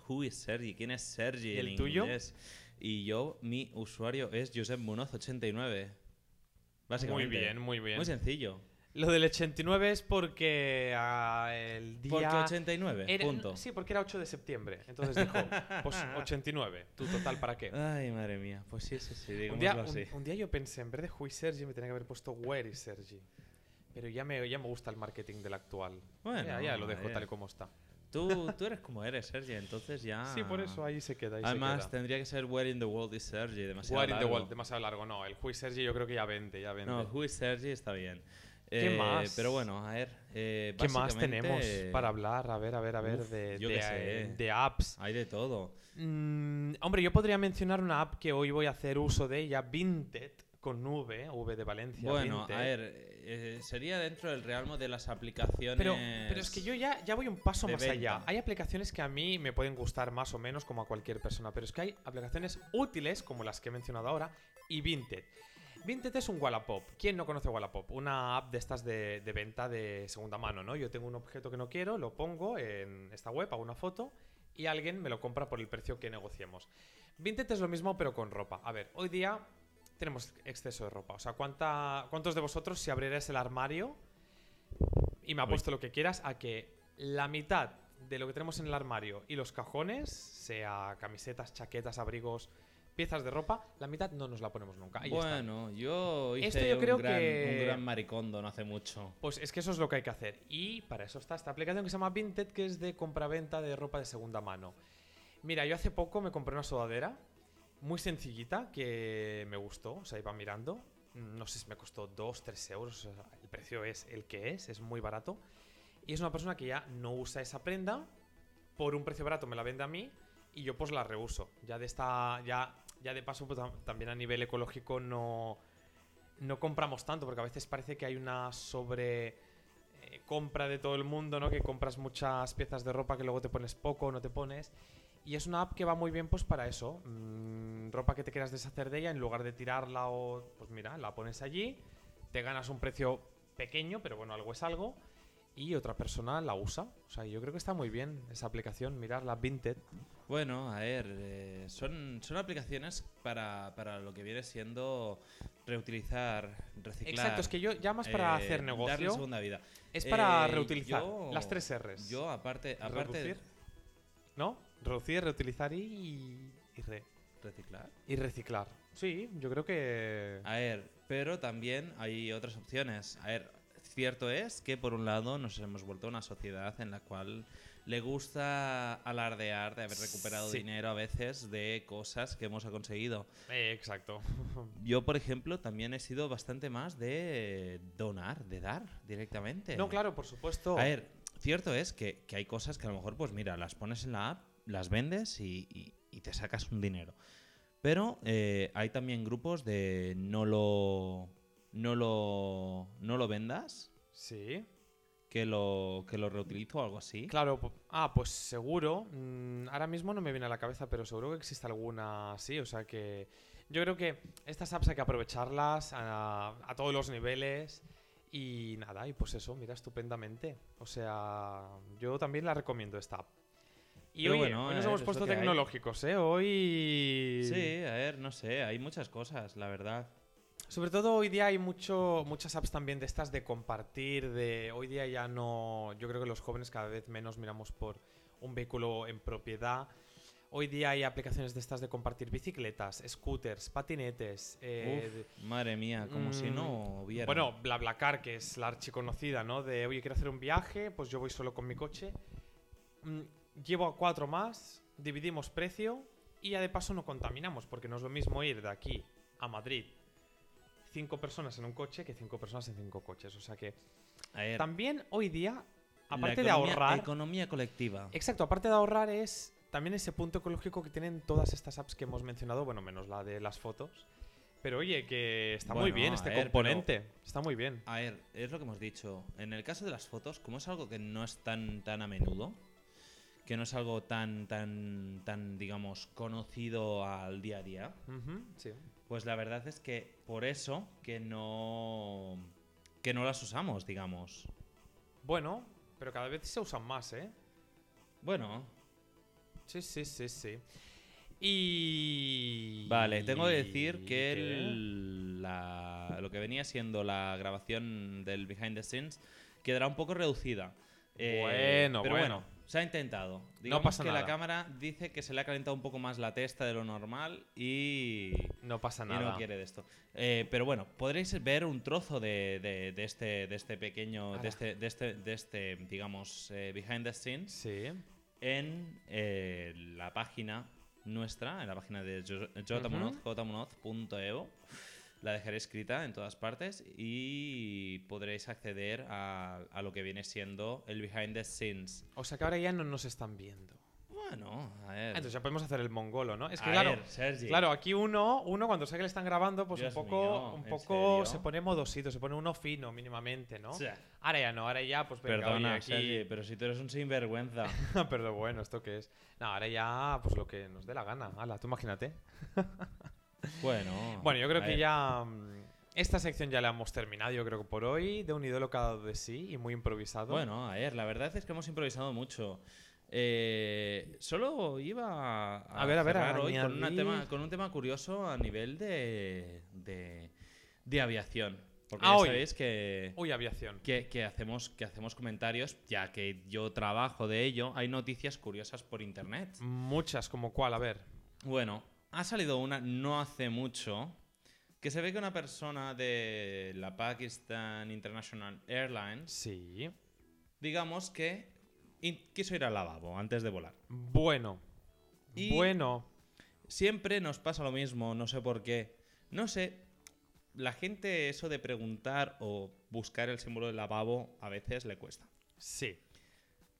Who is Sergi? ¿Quién es Sergi ¿Y en el tuyo? inglés? Y yo, mi usuario es Josep Munoz89. Básicamente. Muy bien, muy bien. Muy sencillo. Lo del 89 es porque ah, el día... Porque 89, Era- punto. Sí, porque era 8 de septiembre. Entonces dijo, pues 89. ¿Tu total para qué? Ay, madre mía. Pues sí, sí, sí, Un digámoslo día, así. un, un día yo pensé, en vez de Who is Sergi, me tenía que haber puesto Where is Sergi. Pero ya me, ya me gusta el marketing del actual. Bueno, ya, ya lo dejo tal y como está. Tú, tú eres como eres, Sergi, entonces ya... Sí, por eso ahí se queda. Ahí Además, se queda. tendría que ser Where in the World is Sergi, demasiado Where in the. World, demasiado largo. No, el Who is Sergi yo creo que ya vende, ya vende. No, Who is Sergi está bien. ¿Qué Eh, más? Pero bueno, a ver. eh, ¿Qué más tenemos para hablar? A ver, a ver, a ver, Uf, de, yo de, qué sé. de apps. Hay de todo. Mm, hombre, yo podría mencionar una app que hoy voy a hacer uso de ella, Vinted, con V, V de Valencia. Bueno, a ver, eh, sería dentro del realmo de las aplicaciones. Pero, pero es que yo ya, ya voy un paso más allá. Hay aplicaciones que a mí me pueden gustar más o menos como a cualquier persona, pero es que hay aplicaciones útiles como las que he mencionado ahora y Vinted. Vinted es un Wallapop. ¿Quién no conoce Wallapop? Una app de estas de, de venta de segunda mano, ¿no? Yo tengo un objeto que no quiero, lo pongo en esta web, hago una foto y alguien me lo compra por el precio que negociemos. Vinted es lo mismo pero con ropa. A ver, hoy día tenemos exceso de ropa. O sea, ¿cuánta, ¿cuántos de vosotros si abrierais el armario y me ha Uy. puesto lo que quieras a que la mitad de lo que tenemos en el armario y los cajones, sea camisetas, chaquetas, abrigos, piezas de ropa, la mitad no nos la ponemos nunca. Ahí está. bueno, yo hice Esto yo creo un, gran, que- un gran maricondo no hace mucho. Pues es que eso es lo que hay que hacer. Y para eso está esta aplicación que se llama Vinted, que es de compraventa de ropa de segunda mano. Mira, yo hace poco me compré una sudadera muy sencillita que me gustó, o sea, iba mirando. No sé si me costó 2, 3 euros, el precio es el que es, es muy barato. Y es una persona que ya no usa esa prenda, por un precio barato me la vende a mí y yo pues la reuso. Ya de esta, ya, ya de paso pues, tam- también a nivel ecológico no, no compramos tanto, porque a veces parece que hay una sobre eh, compra de todo el mundo, ¿no? Que compras muchas piezas de ropa que luego te pones poco no te pones. Y es una app que va muy bien pues para eso. Mm, ropa que te quieras deshacer de ella, en lugar de tirarla o... Pues mira, la pones allí, te ganas un precio pequeño, pero bueno, algo es algo. Y otra persona la usa. O sea, yo creo que está muy bien esa aplicación, mirar la Vinted. Bueno, a ver, eh, son, son aplicaciones para, para lo que viene siendo reutilizar, reciclar. Exacto, es que yo ya más para eh, hacer Darle negocio segunda vida. es para Eh, reutilizar yo- las tres R's. Yo, aparte, aparte Reducir. ¿No? Reducir, reutilizar y, y, re- reciclar. y reciclar. Sí, yo creo que... A ver, pero también hay otras opciones. A ver, cierto es que por un lado nos hemos vuelto una sociedad en la cual le gusta alardear de haber recuperado Sí. dinero a veces de cosas que hemos conseguido. Eh, exacto. Yo, por ejemplo, también he sido bastante más de donar, de dar directamente. No, claro, por supuesto. A ver, cierto es que, que hay cosas que a lo mejor, pues mira, las pones en la app, las vendes y, y- y te sacas un dinero. Pero eh, hay también grupos de no lo, no lo, no lo vendas, Sí. que lo, que lo reutilizo o algo así. Claro, ah, pues seguro. mm, ahora mismo no me viene a la cabeza, pero seguro que existe alguna así. O sea que yo creo que estas apps hay que aprovecharlas a, a todos los niveles. Y nada, y pues eso, mira estupendamente. O sea, yo también la recomiendo esta app. Y Pero oye, bueno, hoy nos ver, hemos puesto que hay. tecnológicos, ¿eh? Hoy... Sí, a ver, no sé, hay muchas cosas, la verdad. Sobre todo hoy día hay mucho, muchas apps también de estas de compartir, de hoy día ya no, yo creo que los jóvenes cada vez menos miramos por un vehículo en propiedad. Hoy día hay aplicaciones de estas de compartir bicicletas, scooters, patinetes. eh, Uf, madre mía, como si mm, no hubiera. bueno, BlaBlaCar, que es la archiconocida, ¿no? De, oye, quiero hacer un viaje, pues yo voy solo con mi coche. Mm, llevo a cuatro más, dividimos precio y ya de paso no contaminamos, porque no es lo mismo ir de aquí a Madrid cinco personas en un coche que cinco personas en cinco coches. O sea que a ver, también hoy día, la aparte de economía- ahorrar, Economía colectiva. exacto, aparte de ahorrar es también ese punto ecológico que tienen todas estas apps que hemos mencionado, bueno, menos la de las fotos. Pero oye, que está muy Bueno, bien a este ver, componente. Está muy bien. A ver, es lo que hemos dicho. En el caso de las fotos, como es algo que no es tan, tan a menudo, que no es algo tan, tan, tan, digamos, conocido al día a día, sí. pues la verdad es que por eso que no, que no las usamos, digamos. Bueno, pero cada vez se usan más, ¿eh? Bueno, Sí, sí, sí, sí. Y... vale, tengo que decir que ¿Qué? el- la- lo que venía siendo la grabación del behind the scenes quedará un poco reducida. Eh, Bueno, pero bueno. bueno, se ha intentado. Digamos pasa que nada. la cámara dice que se le ha calentado un poco más la testa de lo normal y, No pasa y nada. no quiere de esto. Eh, pero bueno, podréis ver un trozo de, de- de este, de este pequeño, de este, de este, de este, digamos, eh, behind the scenes Sí. en eh, la página nuestra, en la página de Jo- jotamunoz, jotamunoz.eu. La dejaré escrita en todas partes y podréis acceder a, a lo que viene siendo el behind the scenes. O sea que ahora ya no nos están viendo. Bueno, a ver. Ah, Entonces ya podemos hacer el mongolo, ¿no? Es que A claro, ver, claro, aquí uno, uno cuando sé que le están grabando, pues Dios un poco, mío, un ¿en poco se pone modosito, se pone uno fino mínimamente, ¿no? Sea, Ahora ya no, ahora ya, pues venga, perdona, oye, aquí... Sergi, pero si tú eres un sinvergüenza. pero bueno, ¿esto qué es? No, ahora ya, pues lo que nos dé la gana. Hala, tú imagínate. bueno. Bueno, yo creo a que ya... mm, Esta sección ya la hemos terminado, yo creo que por hoy, de un ídolo cada de sí y muy improvisado. Bueno, a ver, la verdad es que hemos improvisado mucho. Eh, solo iba a, A ver, a ver, cerrar hoy con, una tema, con un tema curioso a nivel de, de, de aviación. Porque Ah, ya hoy. sabéis que, Uy, aviación. que, que hacemos, que hacemos comentarios, ya que yo trabajo de ello, hay noticias curiosas por internet. Muchas, como cuál, a ver. Bueno, ha salido una no hace mucho que se ve que una persona de la Pakistan International Airlines, Sí. digamos que quiso ir al lavabo antes de volar. Bueno. Y- Bueno. Siempre nos pasa lo mismo, no sé por qué. No sé, la gente eso de preguntar o buscar el símbolo del lavabo a veces le cuesta. Sí.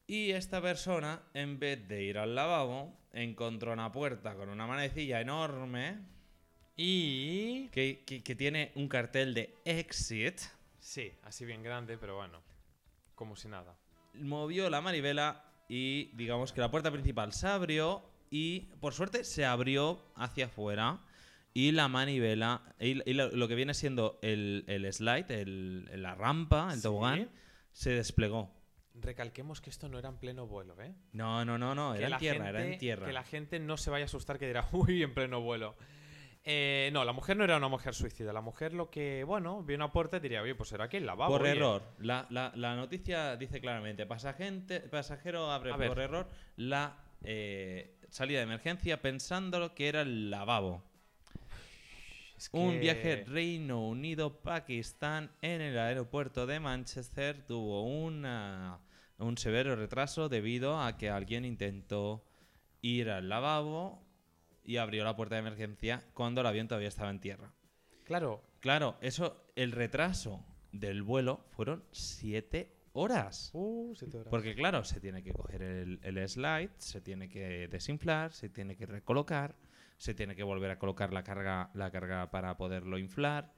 Y esta persona, en vez de ir al lavabo, encontró una puerta con una manecilla enorme Y... que, que- que tiene un cartel de exit. Sí, así bien grande, pero bueno. Como si nada. Movió la manivela y digamos que la puerta principal se abrió y por suerte se abrió hacia afuera y la manivela y, y lo, lo que viene siendo el, el slide, el- la rampa, el Sí. tobogán, se desplegó. Recalquemos que esto no era en pleno vuelo, ¿eh? No, no, no, no, Que era en tierra, era en tierra. Que la gente no se vaya a asustar que dirá, uy, en pleno vuelo. Eh, no, la mujer no era una mujer suicida. La mujer lo que, bueno, vio una puerta y diría, oye, pues será aquí el lavabo. Por oye". error. La, la- la noticia dice claramente, pasagente, pasajero abre A ver. por error la eh, salida de emergencia pensando que era el lavabo. Es Un viaje Reino Unido-Pakistán en el aeropuerto de Manchester tuvo una- un severo retraso debido a que alguien intentó ir al lavabo y abrió la puerta de emergencia cuando el avión todavía estaba en tierra. Claro, Claro, eso, el retraso del vuelo fueron siete horas. uh, siete horas. Porque claro, se tiene que coger el, el slide, se tiene que desinflar, se tiene que recolocar, se tiene que volver a colocar la carga, la carga para poderlo inflar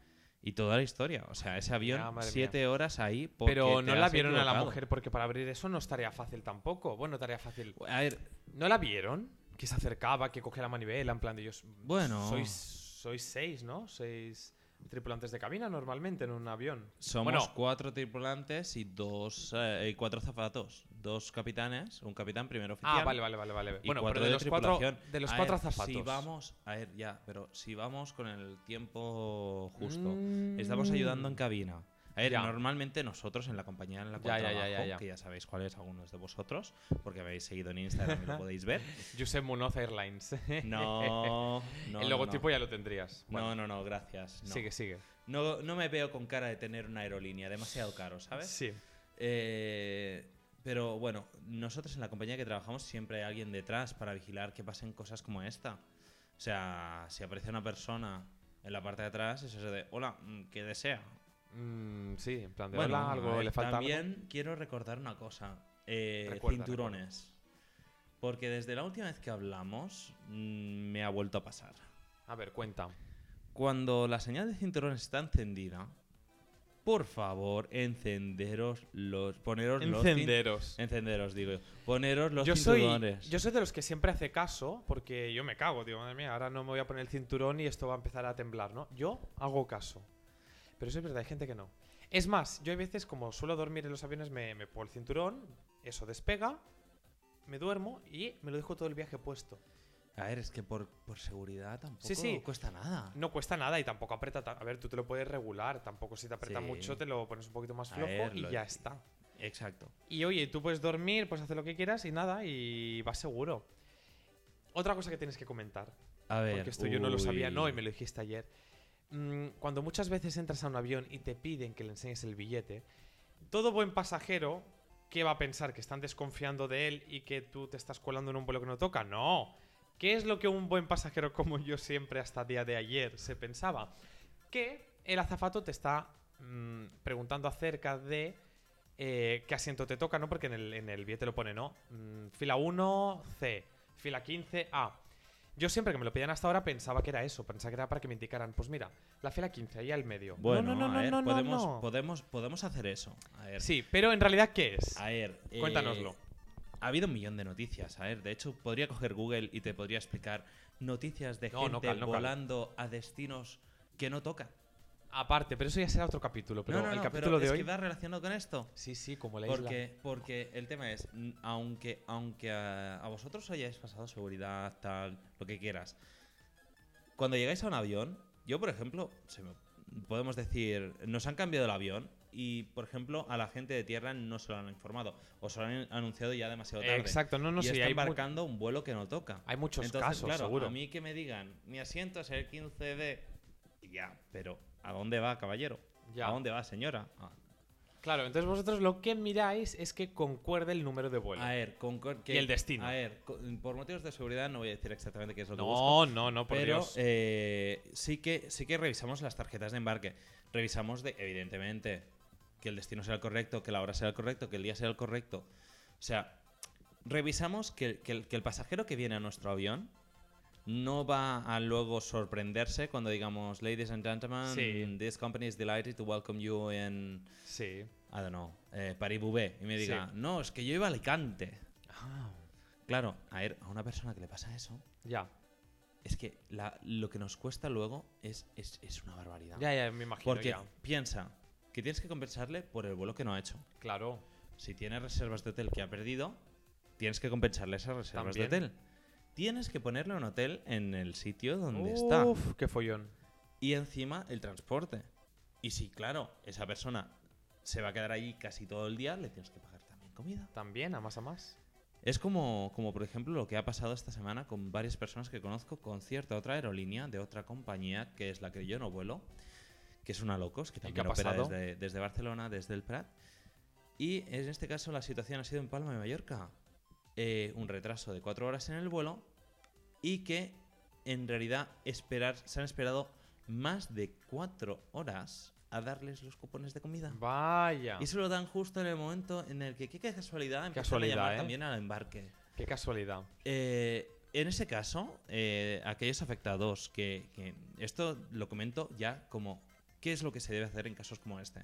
y toda la historia. O sea, ese avión, madre siete horas ahí. Pero no la vieron a la mujer porque para abrir eso no estaría fácil tampoco. Bueno, tarea fácil. A ver, ¿No la vieron? Que se acercaba, que cogía la manivela, en plan de ellos. Bueno. Sois, sois seis, ¿no? Seis tripulantes de cabina normalmente en un avión. somos Bueno. cuatro tripulantes y dos, eh, y cuatro zapatos. Dos capitanes, un capitán primero oficial. Ah, vale, vale, vale, vale. y Bueno, cuatro pero de de los cuatro, de los A cuatro ver, azafatos. Si vamos, a ver, ya, pero si vamos con el tiempo justo, Mm. estamos ayudando en cabina. A ver, Ya. normalmente nosotros en la compañía en la cual ya, trabajo, ya, que ya sabéis cuál es algunos de vosotros, porque habéis seguido en Instagram y lo podéis ver. Josep Munoz Airlines. No, no. El logotipo no. ya lo tendrías. No, Bueno, no, no, gracias. No. Sigue, sigue. No, no me veo con cara de tener una aerolínea, demasiado caro, ¿sabes? Sí. Eh, pero bueno, nosotros en la compañía que trabajamos siempre hay alguien detrás para vigilar que pasen cosas como esta. O sea, si aparece una persona en la parte de atrás, es eso de, hola, mm, ¿qué desea? Mm, sí, en plan de Bueno, hola, algo le falta También algo. quiero recordar una cosa. eh, cinturones. Porque desde la última vez que hablamos, mm, me ha vuelto a pasar. A ver, cuenta. Cuando la señal de cinturones está encendida, por favor, encenderos los. Poneros los cin- Encenderos. Encenderos, digo yo. Poneros los Yo soy, cinturones. yo soy de los que siempre hace caso, porque yo me cago, digo, madre mía, ahora no me voy a poner el cinturón y esto va a empezar a temblar, ¿no? Yo hago caso. Pero eso es verdad, hay gente que no. Es más, yo hay veces, como suelo dormir en los aviones, me, me pongo el cinturón, eso despega, me duermo y me lo dejo todo el viaje puesto. A ver, es que por, por seguridad tampoco Sí, sí. cuesta nada. No cuesta nada y tampoco aprieta. ta- A ver, tú te lo puedes regular, tampoco si te aprieta Sí. mucho te lo pones un poquito más flojo ver, y ya está. Exacto. Y oye, tú puedes dormir, puedes hacer lo que quieras y nada, y vas seguro. Otra cosa que tienes que comentar, A ver. porque esto yo no lo sabía, no, y me lo dijiste ayer. Mm, cuando muchas veces entras a un avión y te piden que le enseñes el billete, todo buen pasajero, ¿qué va a pensar? ¿Que están desconfiando de él y que tú te estás colando en un vuelo que no toca? No. ¿Qué es lo que un buen pasajero como yo siempre hasta día de ayer se pensaba? Que el azafato te está mm, preguntando acerca de eh, qué asiento te toca, ¿no? Porque en el, en el billete lo pone, ¿no? Mm, fila 1, C. Fila 15, A. Yo siempre que me lo pedían hasta ahora pensaba que era eso, pensaba que era para que me indicaran, pues mira, la fila 15, ahí al medio. Bueno, no, no, no, a ver, no, no, podemos, no. Podemos, podemos hacer eso. A ver. Sí, pero en realidad, ¿qué es? A ver. eh, Cuéntanoslo. ha habido un millón de noticias. A ver, de hecho, podría coger Google y te podría explicar noticias de No, gente no cal, no cal. volando a destinos que no tocan. Aparte, pero eso ya será otro capítulo. Pero no, no, el no, capítulo pero de es hoy. que va relacionado con esto. Sí, sí, como la isla. Porque, porque el tema es, aunque, aunque a, a vosotros hayáis pasado seguridad, tal, lo que quieras, cuando llegáis a un avión, yo por ejemplo, se me- podemos decir, nos han cambiado el avión y por ejemplo a la gente de tierra no se lo han informado o se lo han anunciado ya demasiado tarde. Exacto, no, no y sé. está embarcando un vuelo que no toca. hay muchos Entonces, casos, claro, seguro. a mí que me digan, mi asiento es el 15D, ya, pero ¿a dónde va, caballero? Ya. ¿A dónde va, señora? Ah, Claro, entonces vosotros lo que miráis es que concuerde el número de vuelo. A ver, Concor- Y el destino. A ver, por motivos de seguridad no voy a decir exactamente qué es lo que busco. no, no, no, por pero Dios. eh, sí, que, sí que revisamos las tarjetas de embarque. Revisamos, de, evidentemente, que el destino sea el correcto, que la hora sea el correcto, que el día sea el correcto. O sea, revisamos que, que el, que el pasajero que viene a nuestro avión no va a luego sorprenderse cuando digamos, ladies and gentlemen, Sí. this company is delighted to welcome you in, Sí. I don't know, eh, Paris-Roubaix. Y me diga, Sí. no, es que yo iba a Alicante. Ah, Claro, a, ver, a una persona que le pasa eso, ya. es que la- lo que nos cuesta luego es, es, es una barbaridad. Ya, ya, me imagino. Porque ya. piensa que tienes que compensarle por el vuelo que no ha hecho. Claro. Si tiene reservas de hotel que ha perdido, tienes que compensarle esas reservas de hotel. Tienes que ponerle un hotel en el sitio donde está. Uf, qué follón. Y encima el transporte. Y si, claro, esa persona se va a quedar ahí casi todo el día, le tienes que pagar también comida. También, a más a más. Es como, como, por ejemplo, lo que ha pasado esta semana con varias personas que conozco con cierta otra aerolínea de otra compañía, que es la que yo no vuelo, que es una Locos, que también opera desde, desde Barcelona, desde el Prat. Y en este caso la situación ha sido en Palma de Mallorca. Eh, un retraso de cuatro horas en el vuelo y que en realidad esperar, se han esperado más de cuatro horas a darles los cupones de comida. Vaya. Y se lo dan justo en el momento en el que, qué casualidad, Casualidad, a llamar ¿eh? también al embarque. Qué casualidad. Eh, en ese caso, eh, aquellos afectados que, que esto lo comento ya como qué es lo que se debe hacer en casos como este.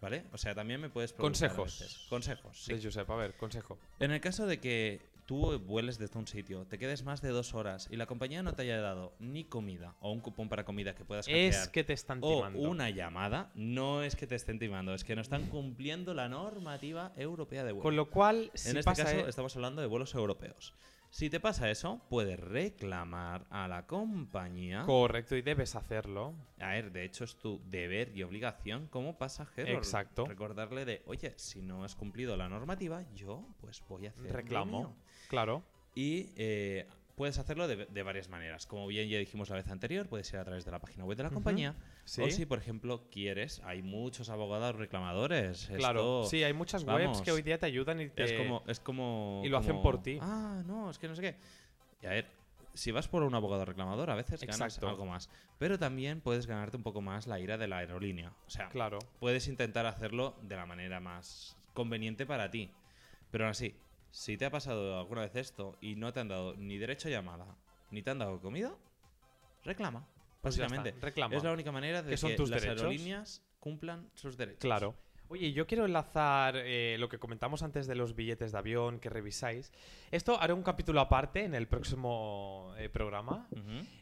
¿Vale? O sea, también me puedes preguntar Consejos. Consejos, sí. Josep, a ver, consejo. En el caso de que tú vueles desde un sitio, te quedes más de dos horas y la compañía no te haya dado ni comida o un cupón para comida que puedas Es canjear, que te están o timando. una llamada, no es que te estén timando, es que no están cumpliendo la normativa europea de vuelo. Con lo cual, si En este pasa caso e- estamos hablando de vuelos europeos. Si te pasa eso, puedes reclamar a la compañía. Correcto, y debes hacerlo. A ver, de hecho es tu deber y obligación como pasajero. Exacto. Recordarle de, oye, si no has cumplido la normativa, yo pues voy a hacer Reclamo. mío". Claro. Y eh, puedes hacerlo de, de varias maneras. Como bien ya dijimos la vez anterior, puedes ir a través de la página web de la compañía. Sí. O si, por ejemplo, quieres, hay muchos abogados reclamadores. Claro. Esto- Sí, hay muchas webs vamos, que hoy día te ayudan y te... es como, es como. y lo hacen como, por ti. Ah, no, es que no sé qué. Y a ver, si vas por un abogado reclamador, a veces ganas Exacto. algo más. Pero también puedes ganarte un poco más la ira de la aerolínea. O sea, Claro. puedes intentar hacerlo de la manera más conveniente para ti. Pero aún así, si te ha pasado alguna vez esto y no te han dado ni derecho a llamada, ni te han dado comida, reclama. Pues Básicamente. reclama. Es la única manera de Que son que tus las derechos. aerolíneas cumplan sus derechos. Claro. Oye, yo quiero enlazar eh, lo que comentamos antes de los billetes de avión que revisáis. Esto haré un capítulo aparte en el próximo eh, programa.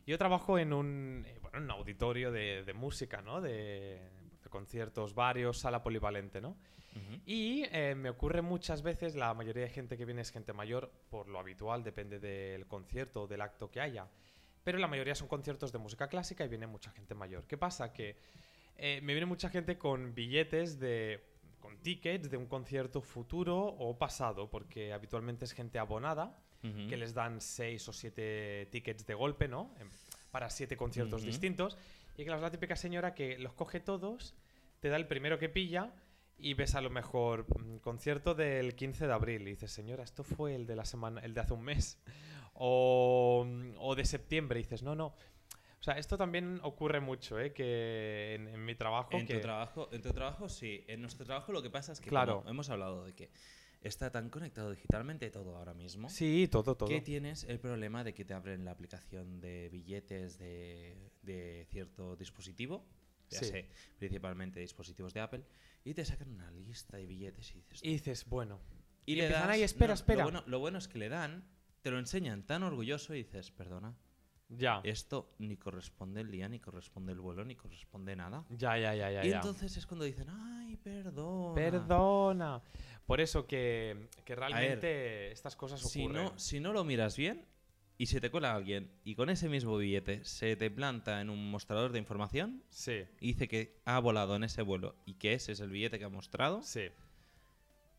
Yo trabajo en un, eh, bueno, en un auditorio de, de música, ¿no? De conciertos varios, sala polivalente, ¿no? Y eh, me ocurre muchas veces, la mayoría de gente que viene es gente mayor, por lo habitual, depende del concierto o del acto que haya. Pero la mayoría son conciertos de música clásica y viene mucha gente mayor. ¿Qué pasa? Que eh, me viene mucha gente con billetes de. con tickets de un concierto futuro o pasado, porque habitualmente es gente abonada, que les dan seis o siete tickets de golpe, ¿no? En- para siete conciertos distintos. Y que es la típica señora que los coge todos, te da el primero que pilla y ves a lo mejor mm, concierto del 15 de abril. Y dices, señora, esto fue el de la semana, el de hace un mes. O, mm, o de septiembre. Y dices, no, no. O sea, esto también ocurre mucho, ¿eh? Que en, en mi trabajo. En que... tu trabajo, en tu trabajo sí. En nuestro trabajo lo que pasa es que Claro. hemos hablado de que está tan conectado digitalmente todo ahora mismo. Sí, todo, todo. Que tienes el problema de que te abren la aplicación de billetes de, de cierto dispositivo, ya Sí. sé, principalmente dispositivos de Apple, y te sacan una lista de billetes y dices. Y dices, bueno. y y le empiezan das- ahí, espera, no, espera. Lo bueno, lo bueno es que le dan, te lo enseñan tan orgulloso y dices, perdona, Ya. esto ni corresponde el día, ni corresponde el vuelo, ni corresponde nada. Ya, ya, ya, ya. y ya. entonces es cuando dicen, ay, perdona. Perdona. Por eso que, que realmente estas cosas Si ocurren. no, si no lo miras bien y se te cuela alguien y con ese mismo billete se te planta en un mostrador de información Sí, y dice que ha volado en ese vuelo y que ese es el billete que ha mostrado, sí.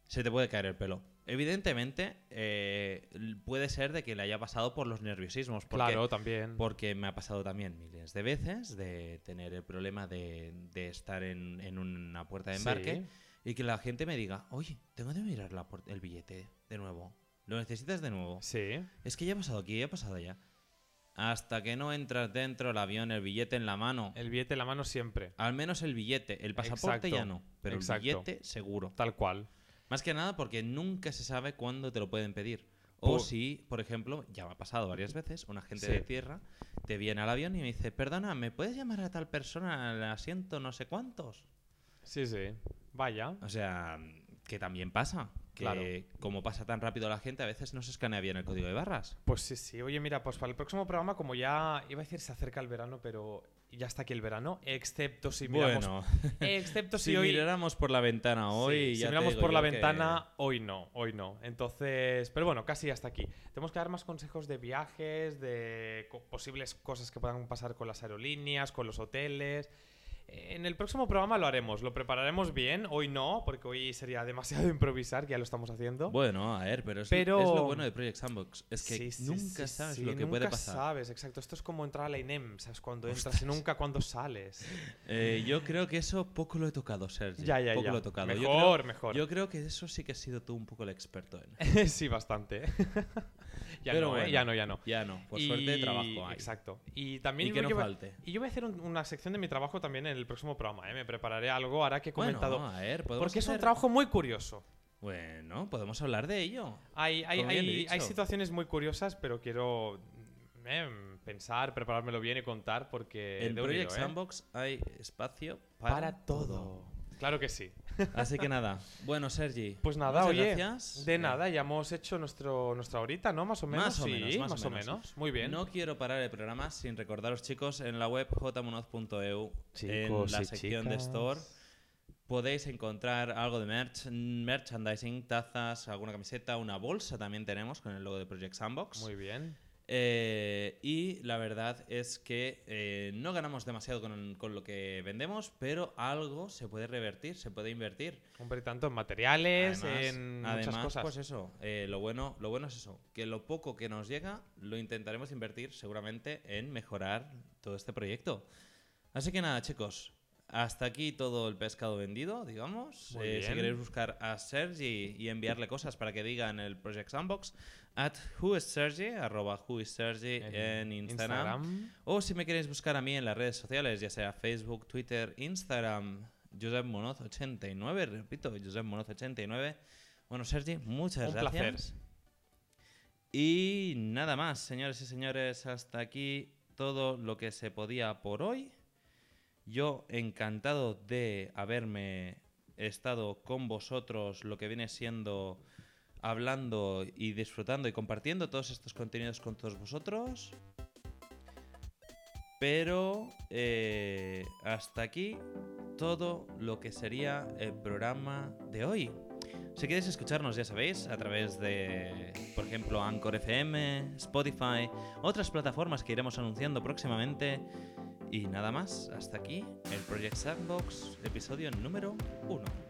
se te puede caer el pelo. Evidentemente, eh, puede ser de que le haya pasado por los nerviosismos. Porque, Claro, también. Porque me ha pasado también miles de veces de tener el problema de, de estar en, en una puerta de embarque y que la gente me diga, oye, tengo que mirar la el billete de nuevo. ¿Lo necesitas de nuevo? Sí. Es que ya ha pasado aquí, ya ha pasado allá. Hasta que no entras dentro del avión, el billete en la mano. El billete en la mano siempre. Al menos el billete. El pasaporte Exacto, ya no. Pero exacto. el billete seguro. Tal cual. Más que nada porque nunca se sabe cuándo te lo pueden pedir. O Por- si, por ejemplo, ya me ha pasado varias veces, un agente Sí. de tierra te viene al avión y me dice, perdona, ¿me puedes llamar a tal persona al asiento no sé cuántos? Sí, sí. Vaya. O sea, que también pasa. Que Claro. como pasa tan rápido la gente, a veces no se escanea bien el código de barras. Pues sí, sí. Oye, mira, pues para el próximo programa, como ya iba a decir se acerca el verano, pero ya está aquí el verano, excepto si miramos. Bueno, excepto si, si hoy. miráramos por la ventana hoy... Sí, si ya miramos por la que- ventana, hoy no, hoy no. Entonces, pero bueno, casi hasta aquí. Tenemos que dar más consejos de viajes, de co- posibles cosas que puedan pasar con las aerolíneas, con los hoteles. En el próximo programa lo haremos, lo prepararemos bien. Hoy no, porque hoy sería demasiado improvisar, que ya lo estamos haciendo. Bueno, a ver, pero es, Pero- es lo bueno de Project Sandbox. Es que Sí, sí, nunca sí, sabes lo que puede nunca pasar. sabes, exacto. Esto es como entrar a la INEM, ¿sabes? Cuando entras y nunca cuando sales. Eh, yo creo que eso poco lo he tocado, Sergio. Ya, ya, poco ya. lo he tocado. Mejor, yo creo, mejor. Yo creo que eso sí que has sido tú un poco el experto en. sí, bastante. Ya Pero no, ¿eh? ya no, ya no. Ya no, por Y- suerte trabajo hay. Exacto. Y también Y que yo voy- falte. Y yo voy a hacer un- una sección de mi trabajo también en el próximo programa, ¿eh? Me prepararé algo ahora que he comentado. Bueno, a ver, podemos porque es un trabajo muy curioso. Bueno, podemos hablar de ello. Hay, hay, hay, situaciones muy curiosas, pero quiero eh, pensar, preparármelo bien y contar porque... en Project ¿eh? Sandbox hay espacio para, Para todo. Claro que sí. Así que nada. Bueno, Sergi. Pues nada, muchas oye, gracias. de nada, ya hemos hecho nuestro, nuestra horita, ¿no? Más o menos. Más o sí, menos, más o o menos. menos. Muy bien. No quiero parar el programa sin recordaros, chicos, en la web jmunoz.eu, en la sección de. Store, podéis encontrar algo de merch, merchandising, tazas, alguna camiseta, una bolsa también tenemos con el logo de Project Sandbox. Muy bien. Eh, y la verdad es que eh, no ganamos demasiado con, con lo que vendemos, pero algo se puede revertir, se puede invertir. Hombre, tanto en materiales, Además- en además, muchas cosas. pues eso, eh, lo, bueno, lo bueno es eso, que lo poco que nos llega lo intentaremos invertir seguramente en mejorar todo este proyecto. Así que nada, chicos, hasta aquí todo el pescado vendido, digamos. Eh, si queréis buscar a Sergi y enviarle cosas para que diga en el Project Sandbox, at whoissergi, arroba whoissergi en Instagram. O si me queréis buscar a mí en las redes sociales, ya sea Facebook, Twitter, Instagram, Josep Monoz89, repito, Josep Monoz89. Bueno, Sergi, muchas Un gracias. placer. Y nada más, señores y señores, hasta aquí todo lo que se podía por hoy. Yo encantado de haberme estado con vosotros lo que viene siendo hablando y disfrutando y compartiendo todos estos contenidos con todos vosotros. Pero eh, hasta aquí todo lo que sería el programa de hoy. Si queréis escucharnos, ya sabéis, a través de, por ejemplo, Anchor FM, Spotify, otras plataformas que iremos anunciando próximamente. Y nada más, hasta aquí el Project Sandbox, episodio número 1.